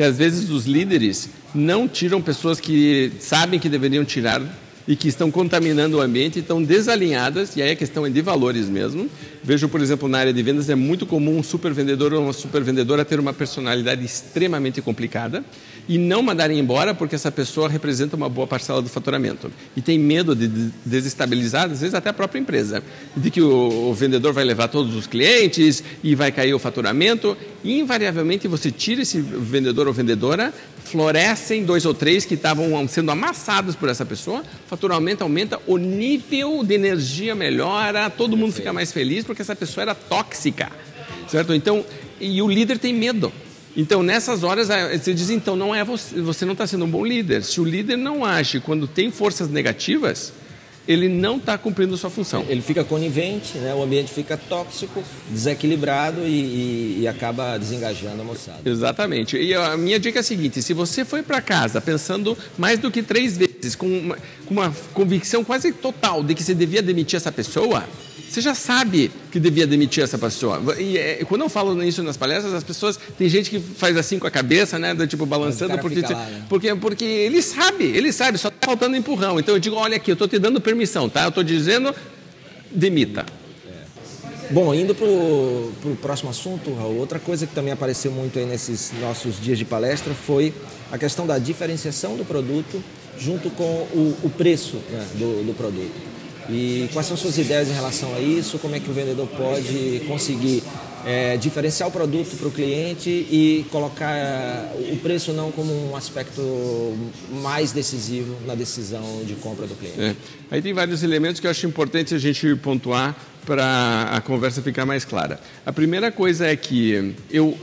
Que às vezes os líderes não tiram pessoas que sabem que deveriam tirar e que estão contaminando o ambiente, estão desalinhadas, e aí a questão é de valores mesmo. Vejo, por exemplo, na área de vendas, é muito comum um super vendedor ou uma super vendedora ter uma personalidade extremamente complicada e não mandarem embora porque essa pessoa representa uma boa parcela do faturamento. E tem medo de desestabilizar, às vezes, até a própria empresa. De que o, vendedor vai levar todos os clientes e vai cair o faturamento. E, invariavelmente, você tira esse vendedor ou vendedora, florescem dois ou três que estavam sendo amassados por essa pessoa, o faturamento aumenta, o nível de energia melhora, todo mundo fica mais feliz porque essa pessoa era tóxica, certo? Então, e o líder tem medo. Então, nessas horas, você diz, então, não é você, você não está sendo um bom líder. Se o líder não age quando tem forças negativas, ele não está cumprindo sua função. Ele fica conivente, né? o ambiente fica tóxico, desequilibrado e, e, e acaba desengajando a moçada. Exatamente. E a minha dica é a seguinte: se você foi para casa pensando mais do que três vezes, com uma, com uma convicção quase total de que você devia demitir essa pessoa, você já sabe que devia demitir essa pessoa. E é, quando eu falo isso nas palestras, as pessoas. Tem gente que faz assim com a cabeça, né? Do, tipo, balançando, porque, lá, né? porque, porque ele sabe, ele sabe, só está faltando empurrão. Então eu digo: olha aqui, eu estou te dando permissão, tá? Eu estou dizendo, demita. É. Bom, indo para o próximo assunto, Raul, outra coisa que também apareceu muito aí nesses nossos dias de palestra foi a questão da diferenciação do produto junto com o, o preço né, do, do produto. E quais são suas ideias em relação a isso? Como é que o vendedor pode conseguir é, diferenciar o produto para o cliente e colocar o preço não como um aspecto mais decisivo na decisão de compra do cliente? É. Aí tem vários elementos que eu acho importante a gente pontuar para a conversa ficar mais clara. A primeira coisa é que eu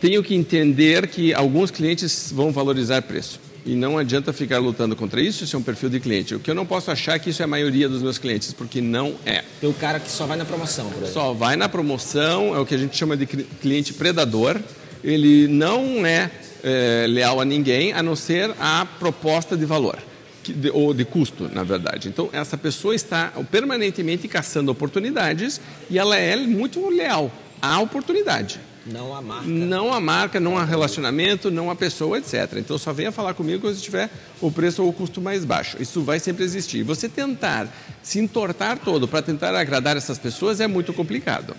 tenho que entender que alguns clientes vão valorizar preço. E não adianta ficar lutando contra isso, isso é um perfil de cliente. O que eu não posso achar é que isso é a maioria dos meus clientes, porque não é. Tem o cara que só vai na promoção, por exemplo. Só vai na promoção, é o que a gente chama de cliente predador. Ele não é, é leal a ninguém, a não ser a proposta de valor. De, ou de custo, na verdade. Então, essa pessoa está permanentemente caçando oportunidades e ela é muito leal à oportunidade. Não a marca. Não a marca, não a relacionamento, não a pessoa, etc. Então só venha falar comigo quando tiver o preço ou o custo mais baixo. Isso vai sempre existir. Você tentar se entortar todo para tentar agradar essas pessoas é muito complicado.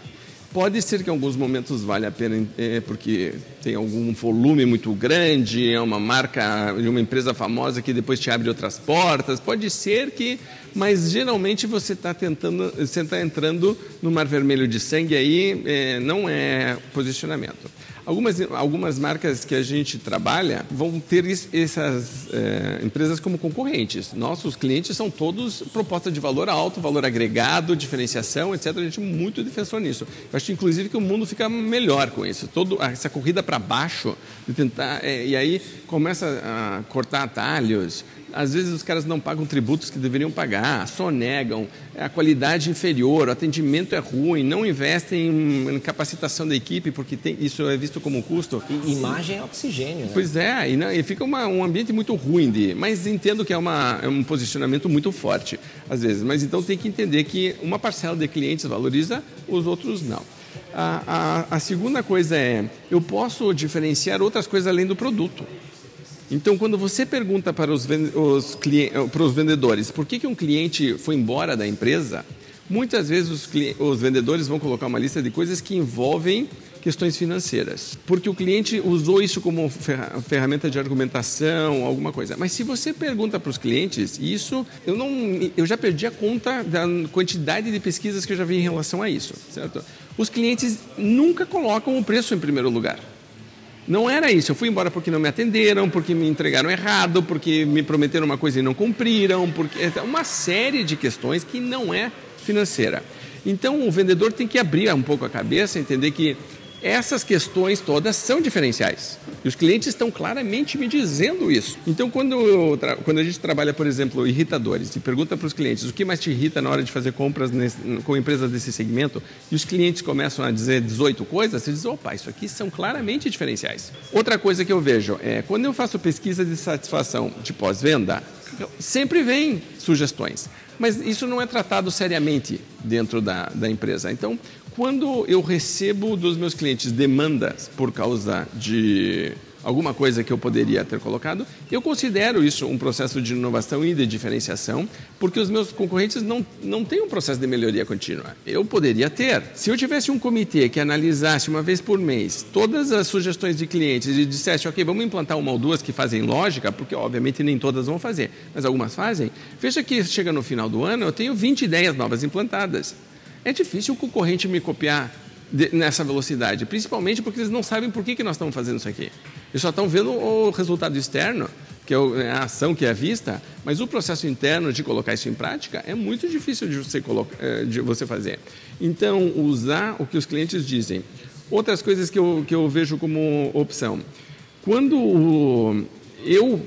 Pode ser que em alguns momentos vale a pena, é, porque tem algum volume muito grande, é uma marca de uma empresa famosa que depois te abre outras portas. Pode ser que, mas geralmente você está tentando, você está entrando no mar vermelho de sangue aí, é, não é posicionamento. Algumas, algumas marcas que a gente trabalha vão ter essas é, empresas como concorrentes. Nossos clientes são todos proposta de valor alto, valor agregado, diferenciação, etc. A gente é muito defensor nisso. Eu acho, inclusive, que o mundo fica melhor com isso. Todo, essa corrida para baixo, de tentar, é, e aí começa a cortar atalhos, às vezes os caras não pagam tributos que deveriam pagar, sonegam, a qualidade inferior, o atendimento é ruim, não investem em capacitação da equipe porque tem, isso é visto como custo. E imagem é oxigênio, né? Pois é, e, não, e fica uma, um ambiente muito ruim de. Mas entendo que é, uma, é um posicionamento muito forte, às vezes. Mas então tem que entender que uma parcela de clientes valoriza, os outros não. A, a, a segunda coisa é, eu posso diferenciar outras coisas além do produto. Então, quando você pergunta para os, os, para os vendedores por que, que um cliente foi embora da empresa, muitas vezes os, os vendedores vão colocar uma lista de coisas que envolvem questões financeiras, porque o cliente usou isso como ferramenta de argumentação, alguma coisa. Mas se você pergunta para os clientes, isso eu não, eu já perdi a conta da quantidade de pesquisas que eu já vi em relação a isso, certo? Os clientes nunca colocam o preço em primeiro lugar. Não era isso. Eu fui embora porque não me atenderam, porque me entregaram errado, porque me prometeram uma coisa e não cumpriram, porque é uma série de questões que não é financeira. Então o vendedor tem que abrir um pouco a cabeça, entender que essas questões todas são diferenciais. E os clientes estão claramente me dizendo isso. Então, quando, quando a gente trabalha, por exemplo, irritadores, e pergunta para os clientes o que mais te irrita na hora de fazer compras nesse, com empresas desse segmento, e os clientes começam a dizer 18 coisas, você diz, opa, isso aqui são claramente diferenciais. Outra coisa que eu vejo é, quando eu faço pesquisa de satisfação de pós-venda, sempre vem sugestões. Mas isso não é tratado seriamente dentro da, da empresa. Então, quando eu recebo dos meus clientes demandas por causa de alguma coisa que eu poderia ter colocado, eu considero isso um processo de inovação e de diferenciação, porque os meus concorrentes não, não têm um processo de melhoria contínua. Eu poderia ter. Se eu tivesse um comitê que analisasse uma vez por mês todas as sugestões de clientes e dissesse, ok, vamos implantar uma ou duas que fazem lógica, porque obviamente nem todas vão fazer, mas algumas fazem, veja que chega no final do ano, eu tenho 20 ideias novas implantadas. É difícil o concorrente me copiar nessa velocidade, principalmente porque eles não sabem por que, que nós estamos fazendo isso aqui. Eles só estão vendo o resultado externo, que é, é a ação que é vista, mas o processo interno de colocar isso em prática é muito difícil de você, colocar, é, de você fazer. Então, usar o que os clientes dizem. Outras coisas que eu, que eu vejo como opção. Quando eu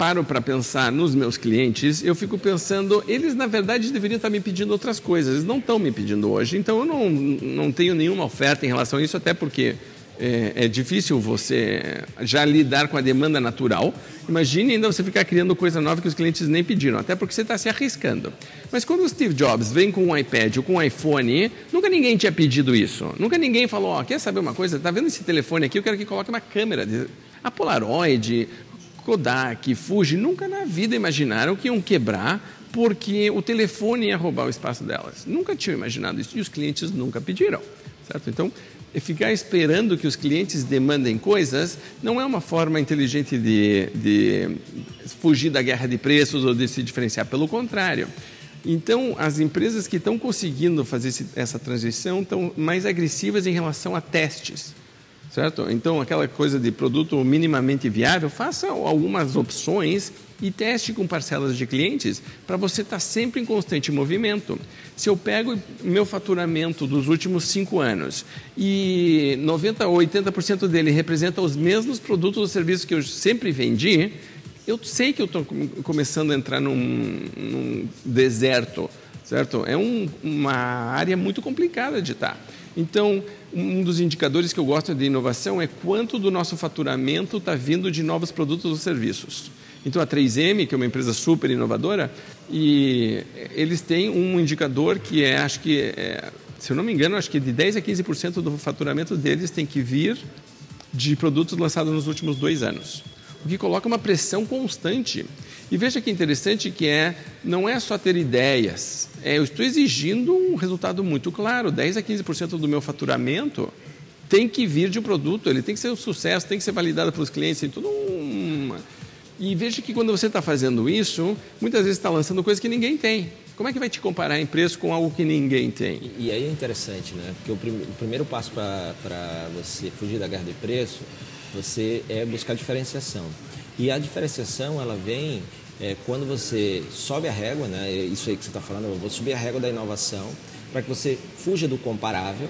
paro para pensar nos meus clientes, eu fico pensando, eles na verdade deveriam estar me pedindo outras coisas, eles não estão me pedindo hoje, então eu não, não tenho nenhuma oferta em relação a isso, até porque é, é, difícil você já lidar com a demanda natural. Imagine ainda você ficar criando coisa nova que os clientes nem pediram, até porque você está se arriscando. Mas quando o Steve Jobs vem com um iPad ou com um iPhone, nunca ninguém tinha pedido isso. Nunca ninguém falou, oh, quer saber uma coisa? Está vendo esse telefone aqui? Eu quero que coloque uma câmera. A Polaroid, Kodak, Fuji, nunca na vida imaginaram que iam quebrar porque o telefone ia roubar o espaço delas. Nunca tinham imaginado isso e os clientes nunca pediram. Certo? Então, ficar esperando que os clientes demandem coisas não é uma forma inteligente de, de fugir da guerra de preços ou de se diferenciar, pelo contrário. Então, as empresas que estão conseguindo fazer essa transição estão mais agressivas em relação a testes certo? Então, aquela coisa de produto minimamente viável, faça algumas opções e teste com parcelas de clientes para você estar tá sempre em constante movimento. Se eu pego meu faturamento dos últimos cinco anos e 90 ou 80% dele representa os mesmos produtos ou serviços que eu sempre vendi, eu sei que eu estou começando a entrar num, num deserto, certo? É um, uma área muito complicada de estar. Então, um dos indicadores que eu gosto de inovação é quanto do nosso faturamento está vindo de novos produtos ou serviços. Então, a 3M, que é uma empresa super inovadora, e eles têm um indicador que é, acho que, é, se eu não me engano, acho que de 10% a 15% do faturamento deles tem que vir de produtos lançados nos últimos dois anos. O que coloca uma pressão constante. E veja que interessante que é, não é só ter ideias, é, eu estou exigindo um resultado muito claro, 10 a 15% do meu faturamento tem que vir de um produto, ele tem que ser um sucesso, tem que ser validado pelos clientes, tem tudo uma... E veja que quando você está fazendo isso, muitas vezes está lançando coisas que ninguém tem. Como é que vai te comparar em preço com algo que ninguém tem? E, e aí é interessante, né? Porque o, prim, o primeiro passo para você fugir da guerra de preço, você é buscar diferenciação. E a diferenciação, ela vem é, quando você sobe a régua, né, é isso aí que você está falando, eu vou subir a régua da inovação para que você fuja do comparável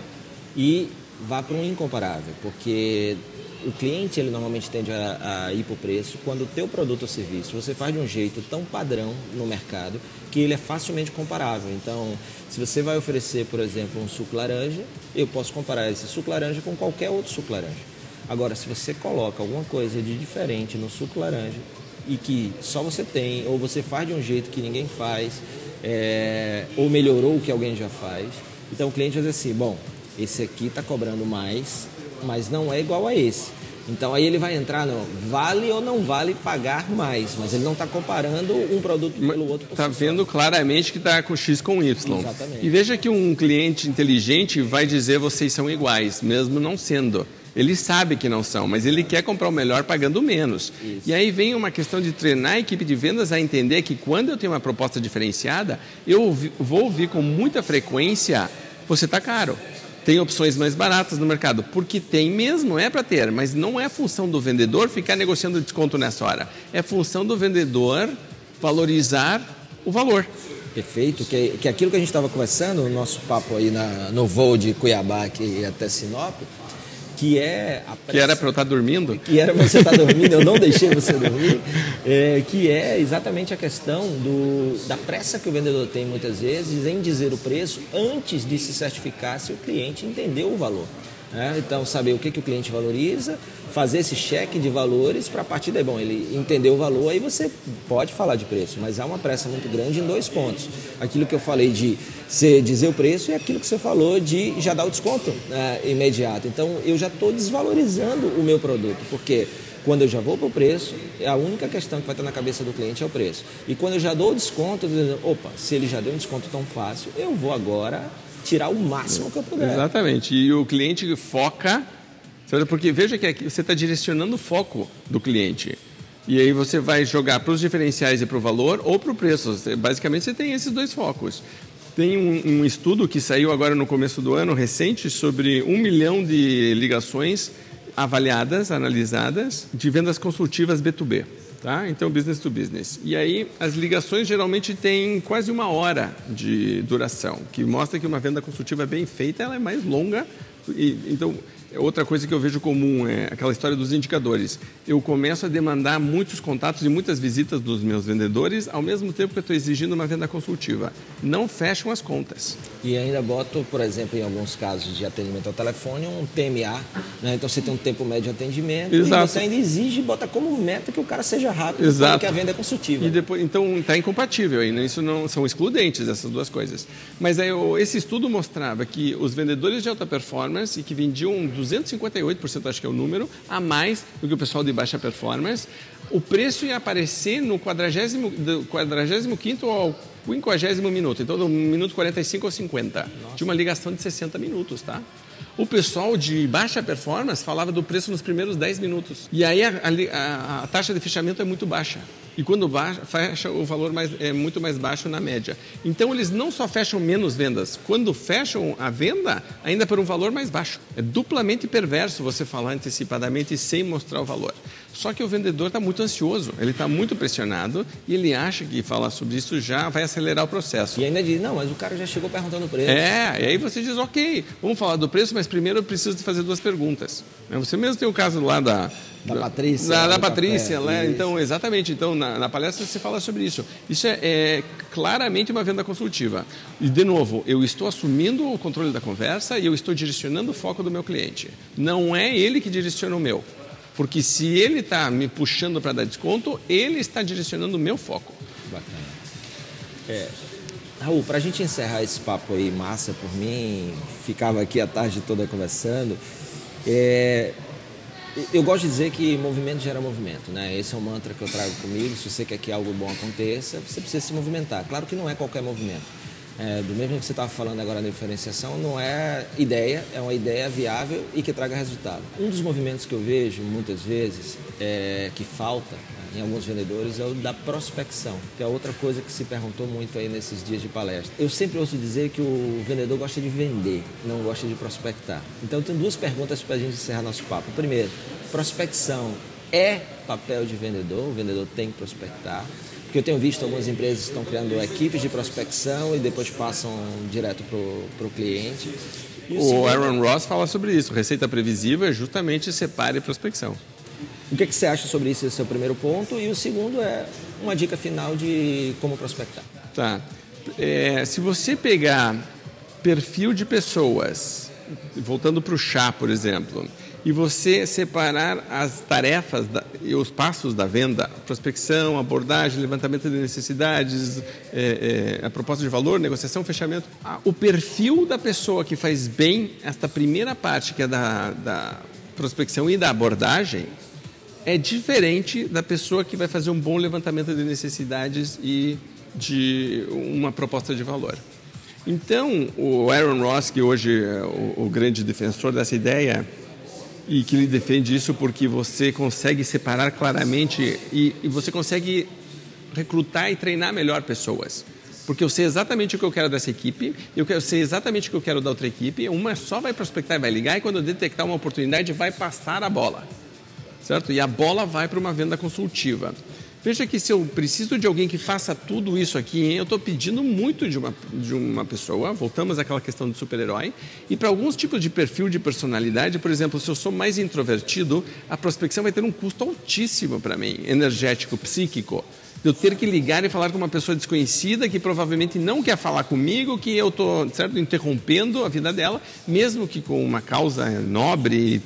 e vá para um incomparável, porque o cliente ele normalmente tende a, a ir para o preço quando o teu produto ou serviço você faz de um jeito tão padrão no mercado que ele é facilmente comparável. Então, se você vai oferecer, por exemplo, um suco laranja, eu posso comparar esse suco laranja com qualquer outro suco laranja. Agora, se você coloca alguma coisa de diferente no suco laranja, e que só você tem, ou você faz de um jeito que ninguém faz, é, ou melhorou o que alguém já faz. Então o cliente vai dizer assim: bom, esse aqui está cobrando mais, mas não é igual a esse. Então aí ele vai entrar no vale ou não vale pagar mais, mas ele não está comparando um produto pelo outro. Está vendo claramente que está com X com Y. Exatamente. E veja que um cliente inteligente vai dizer vocês são iguais, mesmo não sendo. Ele sabe que não são, mas ele quer comprar o melhor pagando menos. Isso. E aí vem uma questão de treinar a equipe de vendas a entender que quando eu tenho uma proposta diferenciada, eu vou ouvir com muita frequência: você está caro. Tem opções mais baratas no mercado, porque tem mesmo, é para ter, mas não é função do vendedor ficar negociando desconto nessa hora. É função do vendedor valorizar o valor. Perfeito, que, que aquilo que a gente estava conversando, no nosso papo aí na, no voo de Cuiabá aqui até Sinop, que é que era para eu estar tá dormindo? Que era você estar tá dormindo eu não deixei você dormir. É, que é exatamente a questão do, da pressa que o vendedor tem muitas vezes em dizer o preço antes de se certificar se o cliente entendeu o valor né? Então, saber o que, que o cliente valoriza, fazer esse cheque de valores para a partir daí, bom, ele entendeu o valor, aí você pode falar de preço, mas há uma pressa muito grande em dois pontos. Aquilo que eu falei de você dizer o preço e aquilo que você falou de já dar o desconto né, imediato. Então, eu já estou desvalorizando o meu produto, porque quando eu já vou para o preço, a única questão que vai estar na cabeça do cliente é o preço. E quando eu já dou o desconto, opa, se ele já deu um desconto tão fácil, eu vou agora tirar o máximo que eu puder. Exatamente. E o cliente foca, porque veja que aqui você está direcionando o foco do cliente. E aí você vai jogar para os diferenciais e para o valor ou para o preço. Basicamente você tem esses dois focos. Tem um, um, estudo que saiu agora no começo do ano, recente, sobre um milhão de ligações avaliadas, analisadas, de vendas consultivas B2B. Tá? Então, business to business. E aí, as ligações geralmente têm quase uma hora de duração, que mostra que uma venda consultiva bem feita ela é mais longa. E, então, outra coisa que eu vejo comum é aquela história dos indicadores. Eu começo a demandar muitos contatos e muitas visitas dos meus vendedores, ao mesmo tempo que eu estou exigindo uma venda consultiva. Não fecham as contas. E ainda boto, por exemplo, em alguns casos de atendimento ao telefone, um TMA. Né? Então você tem um tempo médio de atendimento Exato. e você ainda exige, bota como meta que o cara seja rápido, Exato. que a venda é consultiva. E depois, então está incompatível aí, né? Isso não são excludentes essas duas coisas. Mas aí, esse estudo mostrava que os vendedores de alta performance e que vendiam 258%, acho que é o número, a mais do que o pessoal de baixa performance, o preço ia aparecer no 45 ao 50 minuto, então no minuto 45 ou 50, Nossa. de uma ligação de 60 minutos, tá? O pessoal de baixa performance falava do preço nos primeiros 10 minutos. E aí a, a, a taxa de fechamento é muito baixa. E quando baixa, fecha, o valor mais, é muito mais baixo na média. Então, eles não só fecham menos vendas, quando fecham a venda, ainda por um valor mais baixo. É duplamente perverso você falar antecipadamente sem mostrar o valor. Só que o vendedor está muito ansioso, ele está muito pressionado e ele acha que falar sobre isso já vai acelerar o processo. E ainda diz, não, mas o cara já chegou perguntando o preço. É, e aí você diz, ok, vamos falar do preço, mas primeiro eu preciso de fazer duas perguntas. Você mesmo tem o caso lá da, da Patrícia. Da, da Patrícia, né? então, exatamente. Então, na, na, palestra você fala sobre isso. Isso é, é, claramente uma venda consultiva. E, de novo, eu estou assumindo o controle da conversa e eu estou direcionando o foco do meu cliente. Não é ele que direciona o meu. Porque se ele está me puxando para dar desconto, ele está direcionando o meu foco. Bacana. É, Raul, para a gente encerrar esse papo aí, massa por mim, ficava aqui a tarde toda conversando. É, eu gosto de dizer que movimento gera movimento, né? Esse é um mantra que eu trago comigo. Se você quer que algo bom aconteça, você precisa se movimentar. Claro que não é qualquer movimento. É, do mesmo que você estava falando agora da diferenciação, não é ideia, é uma ideia viável e que traga resultado. Um dos movimentos que eu vejo muitas vezes é, que falta em alguns vendedores é o da prospecção, que é outra coisa que se perguntou muito aí nesses dias de palestra. Eu sempre ouço dizer que o vendedor gosta de vender, não gosta de prospectar. Então, tem duas perguntas para a gente encerrar nosso papo. Primeiro, prospecção é papel de vendedor, o vendedor tem que prospectar. Porque eu tenho visto algumas empresas que estão criando equipes de prospecção e depois passam direto para o cliente. o Aaron Ross fala sobre isso. Receita previsível é justamente separe prospecção. O que, é que você acha sobre isso? Esse é o primeiro ponto. E o segundo é uma dica final de como prospectar. Tá. É, se você pegar perfil de pessoas, voltando para o chá, por exemplo, e você separar as tarefas da, e os passos da venda, prospecção, abordagem, levantamento de necessidades, é, é, a proposta de valor, negociação, fechamento. O perfil da pessoa que faz bem esta primeira parte, que é da, da prospecção e da abordagem, é diferente da pessoa que vai fazer um bom levantamento de necessidades e de uma proposta de valor. Então, o Aaron Ross, que hoje é o, o grande defensor dessa ideia, e que ele defende isso porque você consegue separar claramente e, e, você consegue recrutar e treinar melhor pessoas. Porque eu sei exatamente o que eu quero dessa equipe, eu sei exatamente o que eu quero da outra equipe, uma só vai prospectar e vai ligar, e quando eu detectar uma oportunidade, vai passar a bola. Certo? E a bola vai para uma venda consultiva. Veja que se eu preciso de alguém que faça tudo isso aqui, hein, eu estou pedindo muito de uma, de uma pessoa, voltamos àquela questão do super-herói, e para alguns tipos de perfil de personalidade, por exemplo, se eu sou mais introvertido, a prospecção vai ter um custo altíssimo para mim, energético, psíquico de eu ter que ligar e falar com uma pessoa desconhecida que provavelmente não quer falar comigo, que eu estou, certo, interrompendo a vida dela, mesmo que com uma causa nobre,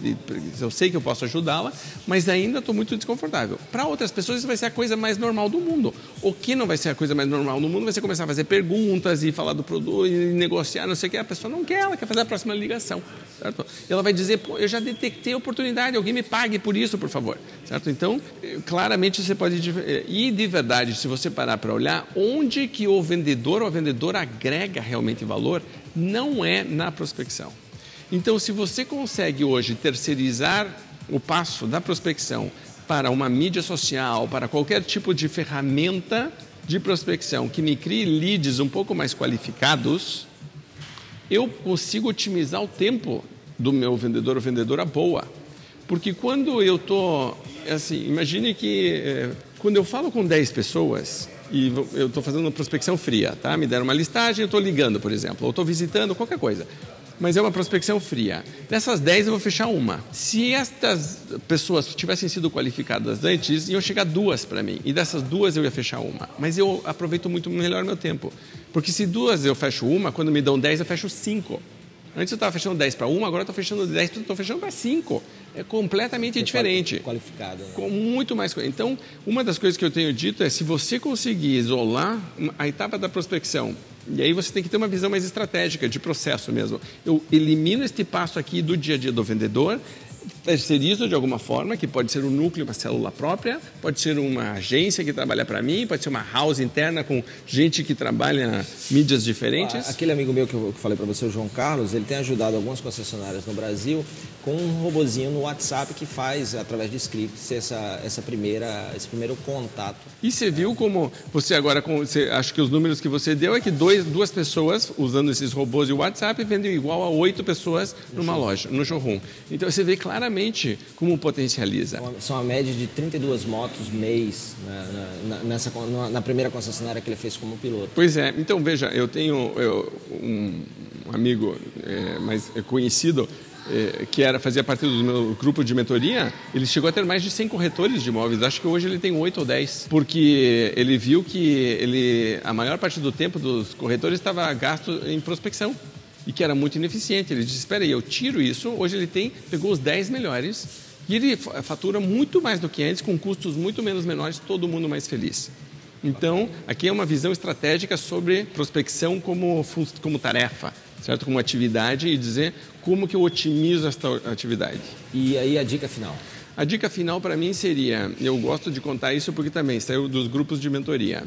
eu sei que eu posso ajudá-la, mas ainda estou muito desconfortável. Para outras pessoas isso vai ser a coisa mais normal do mundo. O que não vai ser a coisa mais normal do mundo vai ser começar a fazer perguntas e falar do produto e negociar, não sei o que. A pessoa não quer, ela quer fazer a próxima ligação, certo? E ela vai dizer, pô, eu já detectei a oportunidade, alguém me pague por isso, por favor, certo? Então, claramente você pode ir de verdade se você parar para olhar, onde que o vendedor ou a vendedora agrega realmente valor, não é na prospecção. Então, se você consegue hoje terceirizar o passo da prospecção para uma mídia social, para qualquer tipo de ferramenta de prospecção que me crie leads um pouco mais qualificados, eu consigo otimizar o tempo do meu vendedor ou vendedora boa. Porque quando eu estou, assim, imagine que é, quando eu falo com 10 pessoas, e eu estou fazendo uma prospecção fria, tá? Me deram uma listagem, eu estou ligando, por exemplo, ou estou visitando, qualquer coisa. mas é uma prospecção fria. Dessas 10 eu vou fechar uma. Se estas pessoas tivessem sido qualificadas antes, iam chegar duas para mim. E dessas duas eu ia fechar uma. Mas eu aproveito muito melhor meu tempo. Porque se duas eu fecho uma, quando me dão 10 eu fecho cinco. Antes eu estava fechando 10 para uma, agora eu estou fechando 10, estou fechando para 5. É completamente diferente. Qualificado. Né? Com muito mais. Então, uma das coisas que eu tenho dito é se você conseguir isolar a etapa da prospecção, e aí você tem que ter uma visão mais estratégica, de processo mesmo. Eu elimino este passo aqui do dia a dia do vendedor, terceirizo de alguma forma, que pode ser um núcleo, uma célula própria, pode ser uma agência que trabalha para mim, pode ser uma house interna com gente que trabalha mídias diferentes. Aquele amigo meu que eu falei para você, o João Carlos, ele tem ajudado algumas concessionárias no Brasil com um robozinho no WhatsApp que faz, através de scripts, essa, essa primeira, esse primeiro contato. E você viu como você agora, você, acho que os números que você deu é que dois, duas pessoas usando esses robôs de WhatsApp vendem igual a oito pessoas numa loja, no showroom. Então você vê claramente como potencializa. São a média de 32 motos mês né, na, nessa, na primeira concessionária que ele fez como piloto. Pois é, então veja, eu tenho eu, um amigo é, mais conhecido é, que era, fazia parte do meu grupo de mentoria, ele chegou a ter mais de 100 corretores de imóveis. Acho que hoje ele tem 8 ou 10, porque ele viu que ele, a maior parte do tempo dos corretores estava gasto em prospecção e que era muito ineficiente. Ele disse: Espera aí, eu tiro isso. Hoje ele tem, pegou os 10 melhores e ele fatura muito mais do que antes, com custos muito menos menores, todo mundo mais feliz. Então, aqui é uma visão estratégica sobre prospecção como, como tarefa, certo? Como atividade e dizer como que eu otimizo esta atividade. E aí a dica final? A dica final para mim seria, eu gosto de contar isso porque também saiu dos grupos de mentoria.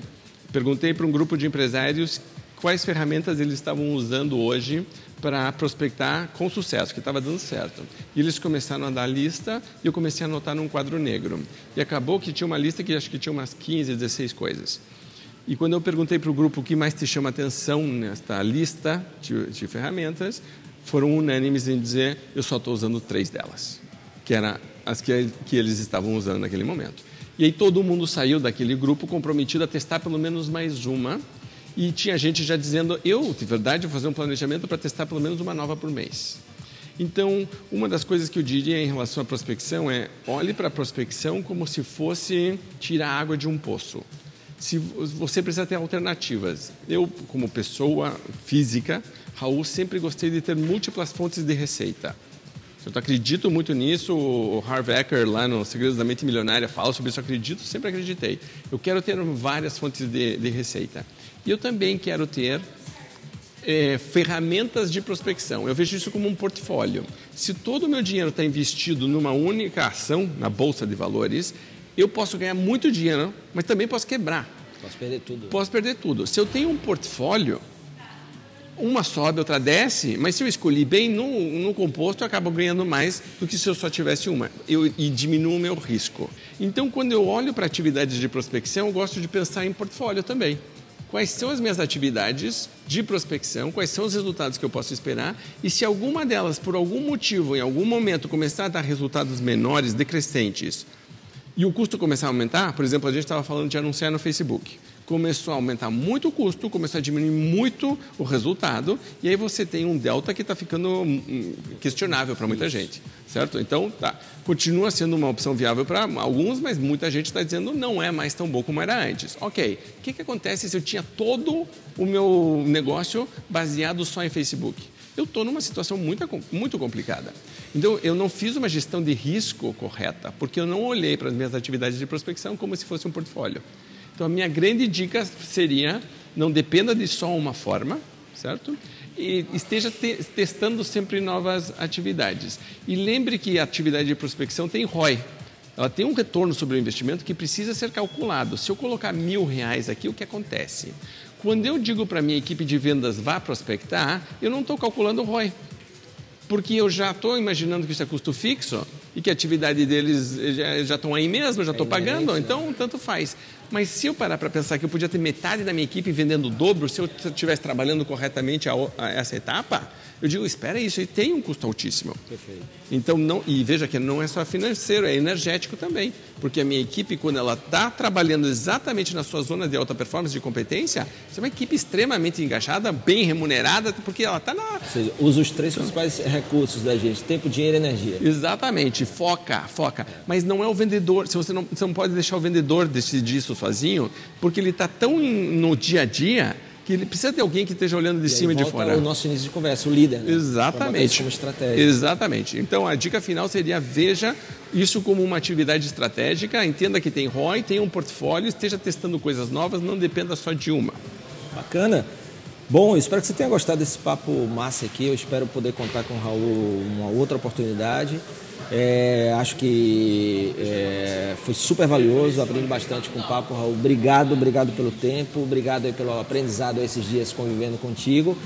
Perguntei para um grupo de empresários quais ferramentas eles estavam usando hoje para prospectar com sucesso, que estava dando certo. E eles começaram a dar lista e eu comecei a anotar num quadro negro. E acabou que tinha uma lista que acho que tinha umas 15, 16 coisas. E quando eu perguntei para o grupo o que mais te chama atenção nesta lista de, de ferramentas, foram unânimes em dizer eu só estou usando três delas, que eram as que, que eles estavam usando naquele momento. E aí todo mundo saiu daquele grupo comprometido a testar pelo menos mais uma e tinha gente já dizendo, eu, de verdade, vou fazer um planejamento para testar pelo menos uma nova por mês. Então, uma das coisas que eu diria em relação à prospecção é olhe para a prospecção como se fosse tirar água de um poço. Se você precisa ter alternativas. Eu, como pessoa física, Raul, sempre gostei de ter múltiplas fontes de receita. Eu acredito muito nisso. O Harv Eker, lá no Segredos da Mente Milionária, fala sobre isso. Eu acredito, sempre acreditei. Eu quero ter várias fontes de, de receita. E eu também quero ter é, ferramentas de prospecção. Eu vejo isso como um portfólio. Se todo o meu dinheiro está investido numa única ação, na bolsa de valores, eu posso ganhar muito dinheiro, mas também posso quebrar. Posso perder tudo. Posso perder tudo. Se eu tenho um portfólio, uma sobe, outra desce, mas se eu escolhi bem no, no composto, eu acabo ganhando mais do que se eu só tivesse uma. Eu, e diminuo o meu risco. Então, quando eu olho para atividades de prospecção, eu gosto de pensar em portfólio também quais são as minhas atividades de prospecção, quais são os resultados que eu posso esperar? E se alguma delas, por algum motivo, em algum momento, começar a dar resultados menores, decrescentes, e o custo começar a aumentar, por exemplo, a gente estava falando de anunciar no Facebook começou a aumentar muito o custo, começou a diminuir muito o resultado, e aí você tem um delta que está ficando hum, hum, questionável para muita gente, certo? Então, tá, continua sendo uma opção viável para alguns, mas muita gente está dizendo não é mais tão bom como era antes. Ok, o que, que acontece se eu tinha todo o meu negócio baseado só em Facebook? Eu estou numa situação muito, muito complicada. Então, eu não fiz uma gestão de risco correta, porque eu não olhei para as minhas atividades de prospecção como se fosse um portfólio. Então, a minha grande dica seria: não dependa de só uma forma, certo? E esteja te testando sempre novas atividades. E lembre que a atividade de prospecção tem ROI. Ela tem um retorno sobre o investimento que precisa ser calculado. Se eu colocar mil reais aqui, o que acontece? Quando eu digo para a minha equipe de vendas vá prospectar, eu não estou calculando o ROI porque eu já estou imaginando que isso é custo fixo e que a atividade deles já, já estão aí mesmo, já estou é pagando, né? então tanto faz. Mas se eu parar para pensar que eu podia ter metade da minha equipe vendendo o dobro se eu estivesse trabalhando corretamente a, a essa etapa, eu digo, espera isso, aí tem um custo altíssimo. Perfeito. Então, não, e veja que não é só financeiro, é energético também. Porque a minha equipe, quando ela está trabalhando exatamente na sua zona de alta performance, de competência, é uma equipe extremamente engajada, bem remunerada, porque ela está na... Ou seja, usa os três principais recursos da gente, tempo, dinheiro e energia. Exatamente, foca, foca. Mas não é o vendedor, se você não, você não pode deixar o vendedor decidir isso sozinho, porque ele está tão no dia a dia que ele precisa ter alguém que esteja olhando de e cima e de fora. o nosso início de conversa, o líder. Né? Exatamente. Como estratégia. Exatamente. Então a dica final seria veja isso como uma atividade estratégica, entenda que tem ROI, tem um portfólio, esteja testando coisas novas, não dependa só de uma. Bacana. Bom, espero que você tenha gostado desse papo massa aqui. Eu espero poder contar com o Raul uma outra oportunidade. É, acho que é, foi super valioso, aprendi bastante com o papo, Raul. Obrigado, obrigado pelo tempo, obrigado pelo aprendizado esses dias convivendo contigo.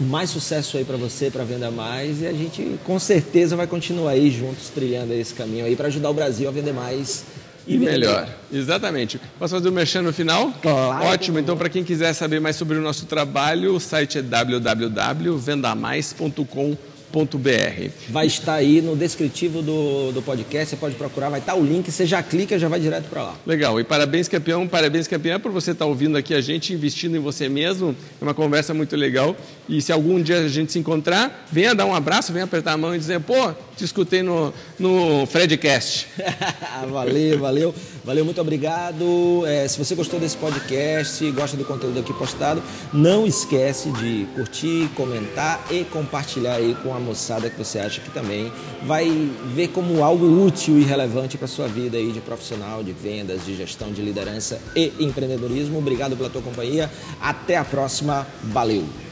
Mais sucesso aí para você, para Venda Mais, e a gente com certeza vai continuar aí juntos trilhando esse caminho aí para ajudar o Brasil a vender mais e melhor. Exatamente. Posso fazer o um merchan no final? Claro. Ótimo. Então, para quem quiser saber mais sobre o nosso trabalho, o site é www.vendamais.com.br Vai estar aí no descritivo do, do podcast, você pode procurar, vai estar o link, você já clica já vai direto para lá. Legal, e parabéns campeão, parabéns campeão por você estar ouvindo aqui a gente, investindo em você mesmo, é uma conversa muito legal. E se algum dia a gente se encontrar, venha dar um abraço, venha apertar a mão e dizer, pô, te escutei no, no Fredcast. valeu, valeu, valeu, muito obrigado. É, se você gostou desse podcast, gosta do conteúdo aqui postado, não esquece de curtir, comentar e compartilhar aí com a moçada que você acha que também vai ver como algo útil e relevante para a sua vida aí de profissional, de vendas, de gestão, de liderança e empreendedorismo. Obrigado pela tua companhia. Até a próxima. Valeu!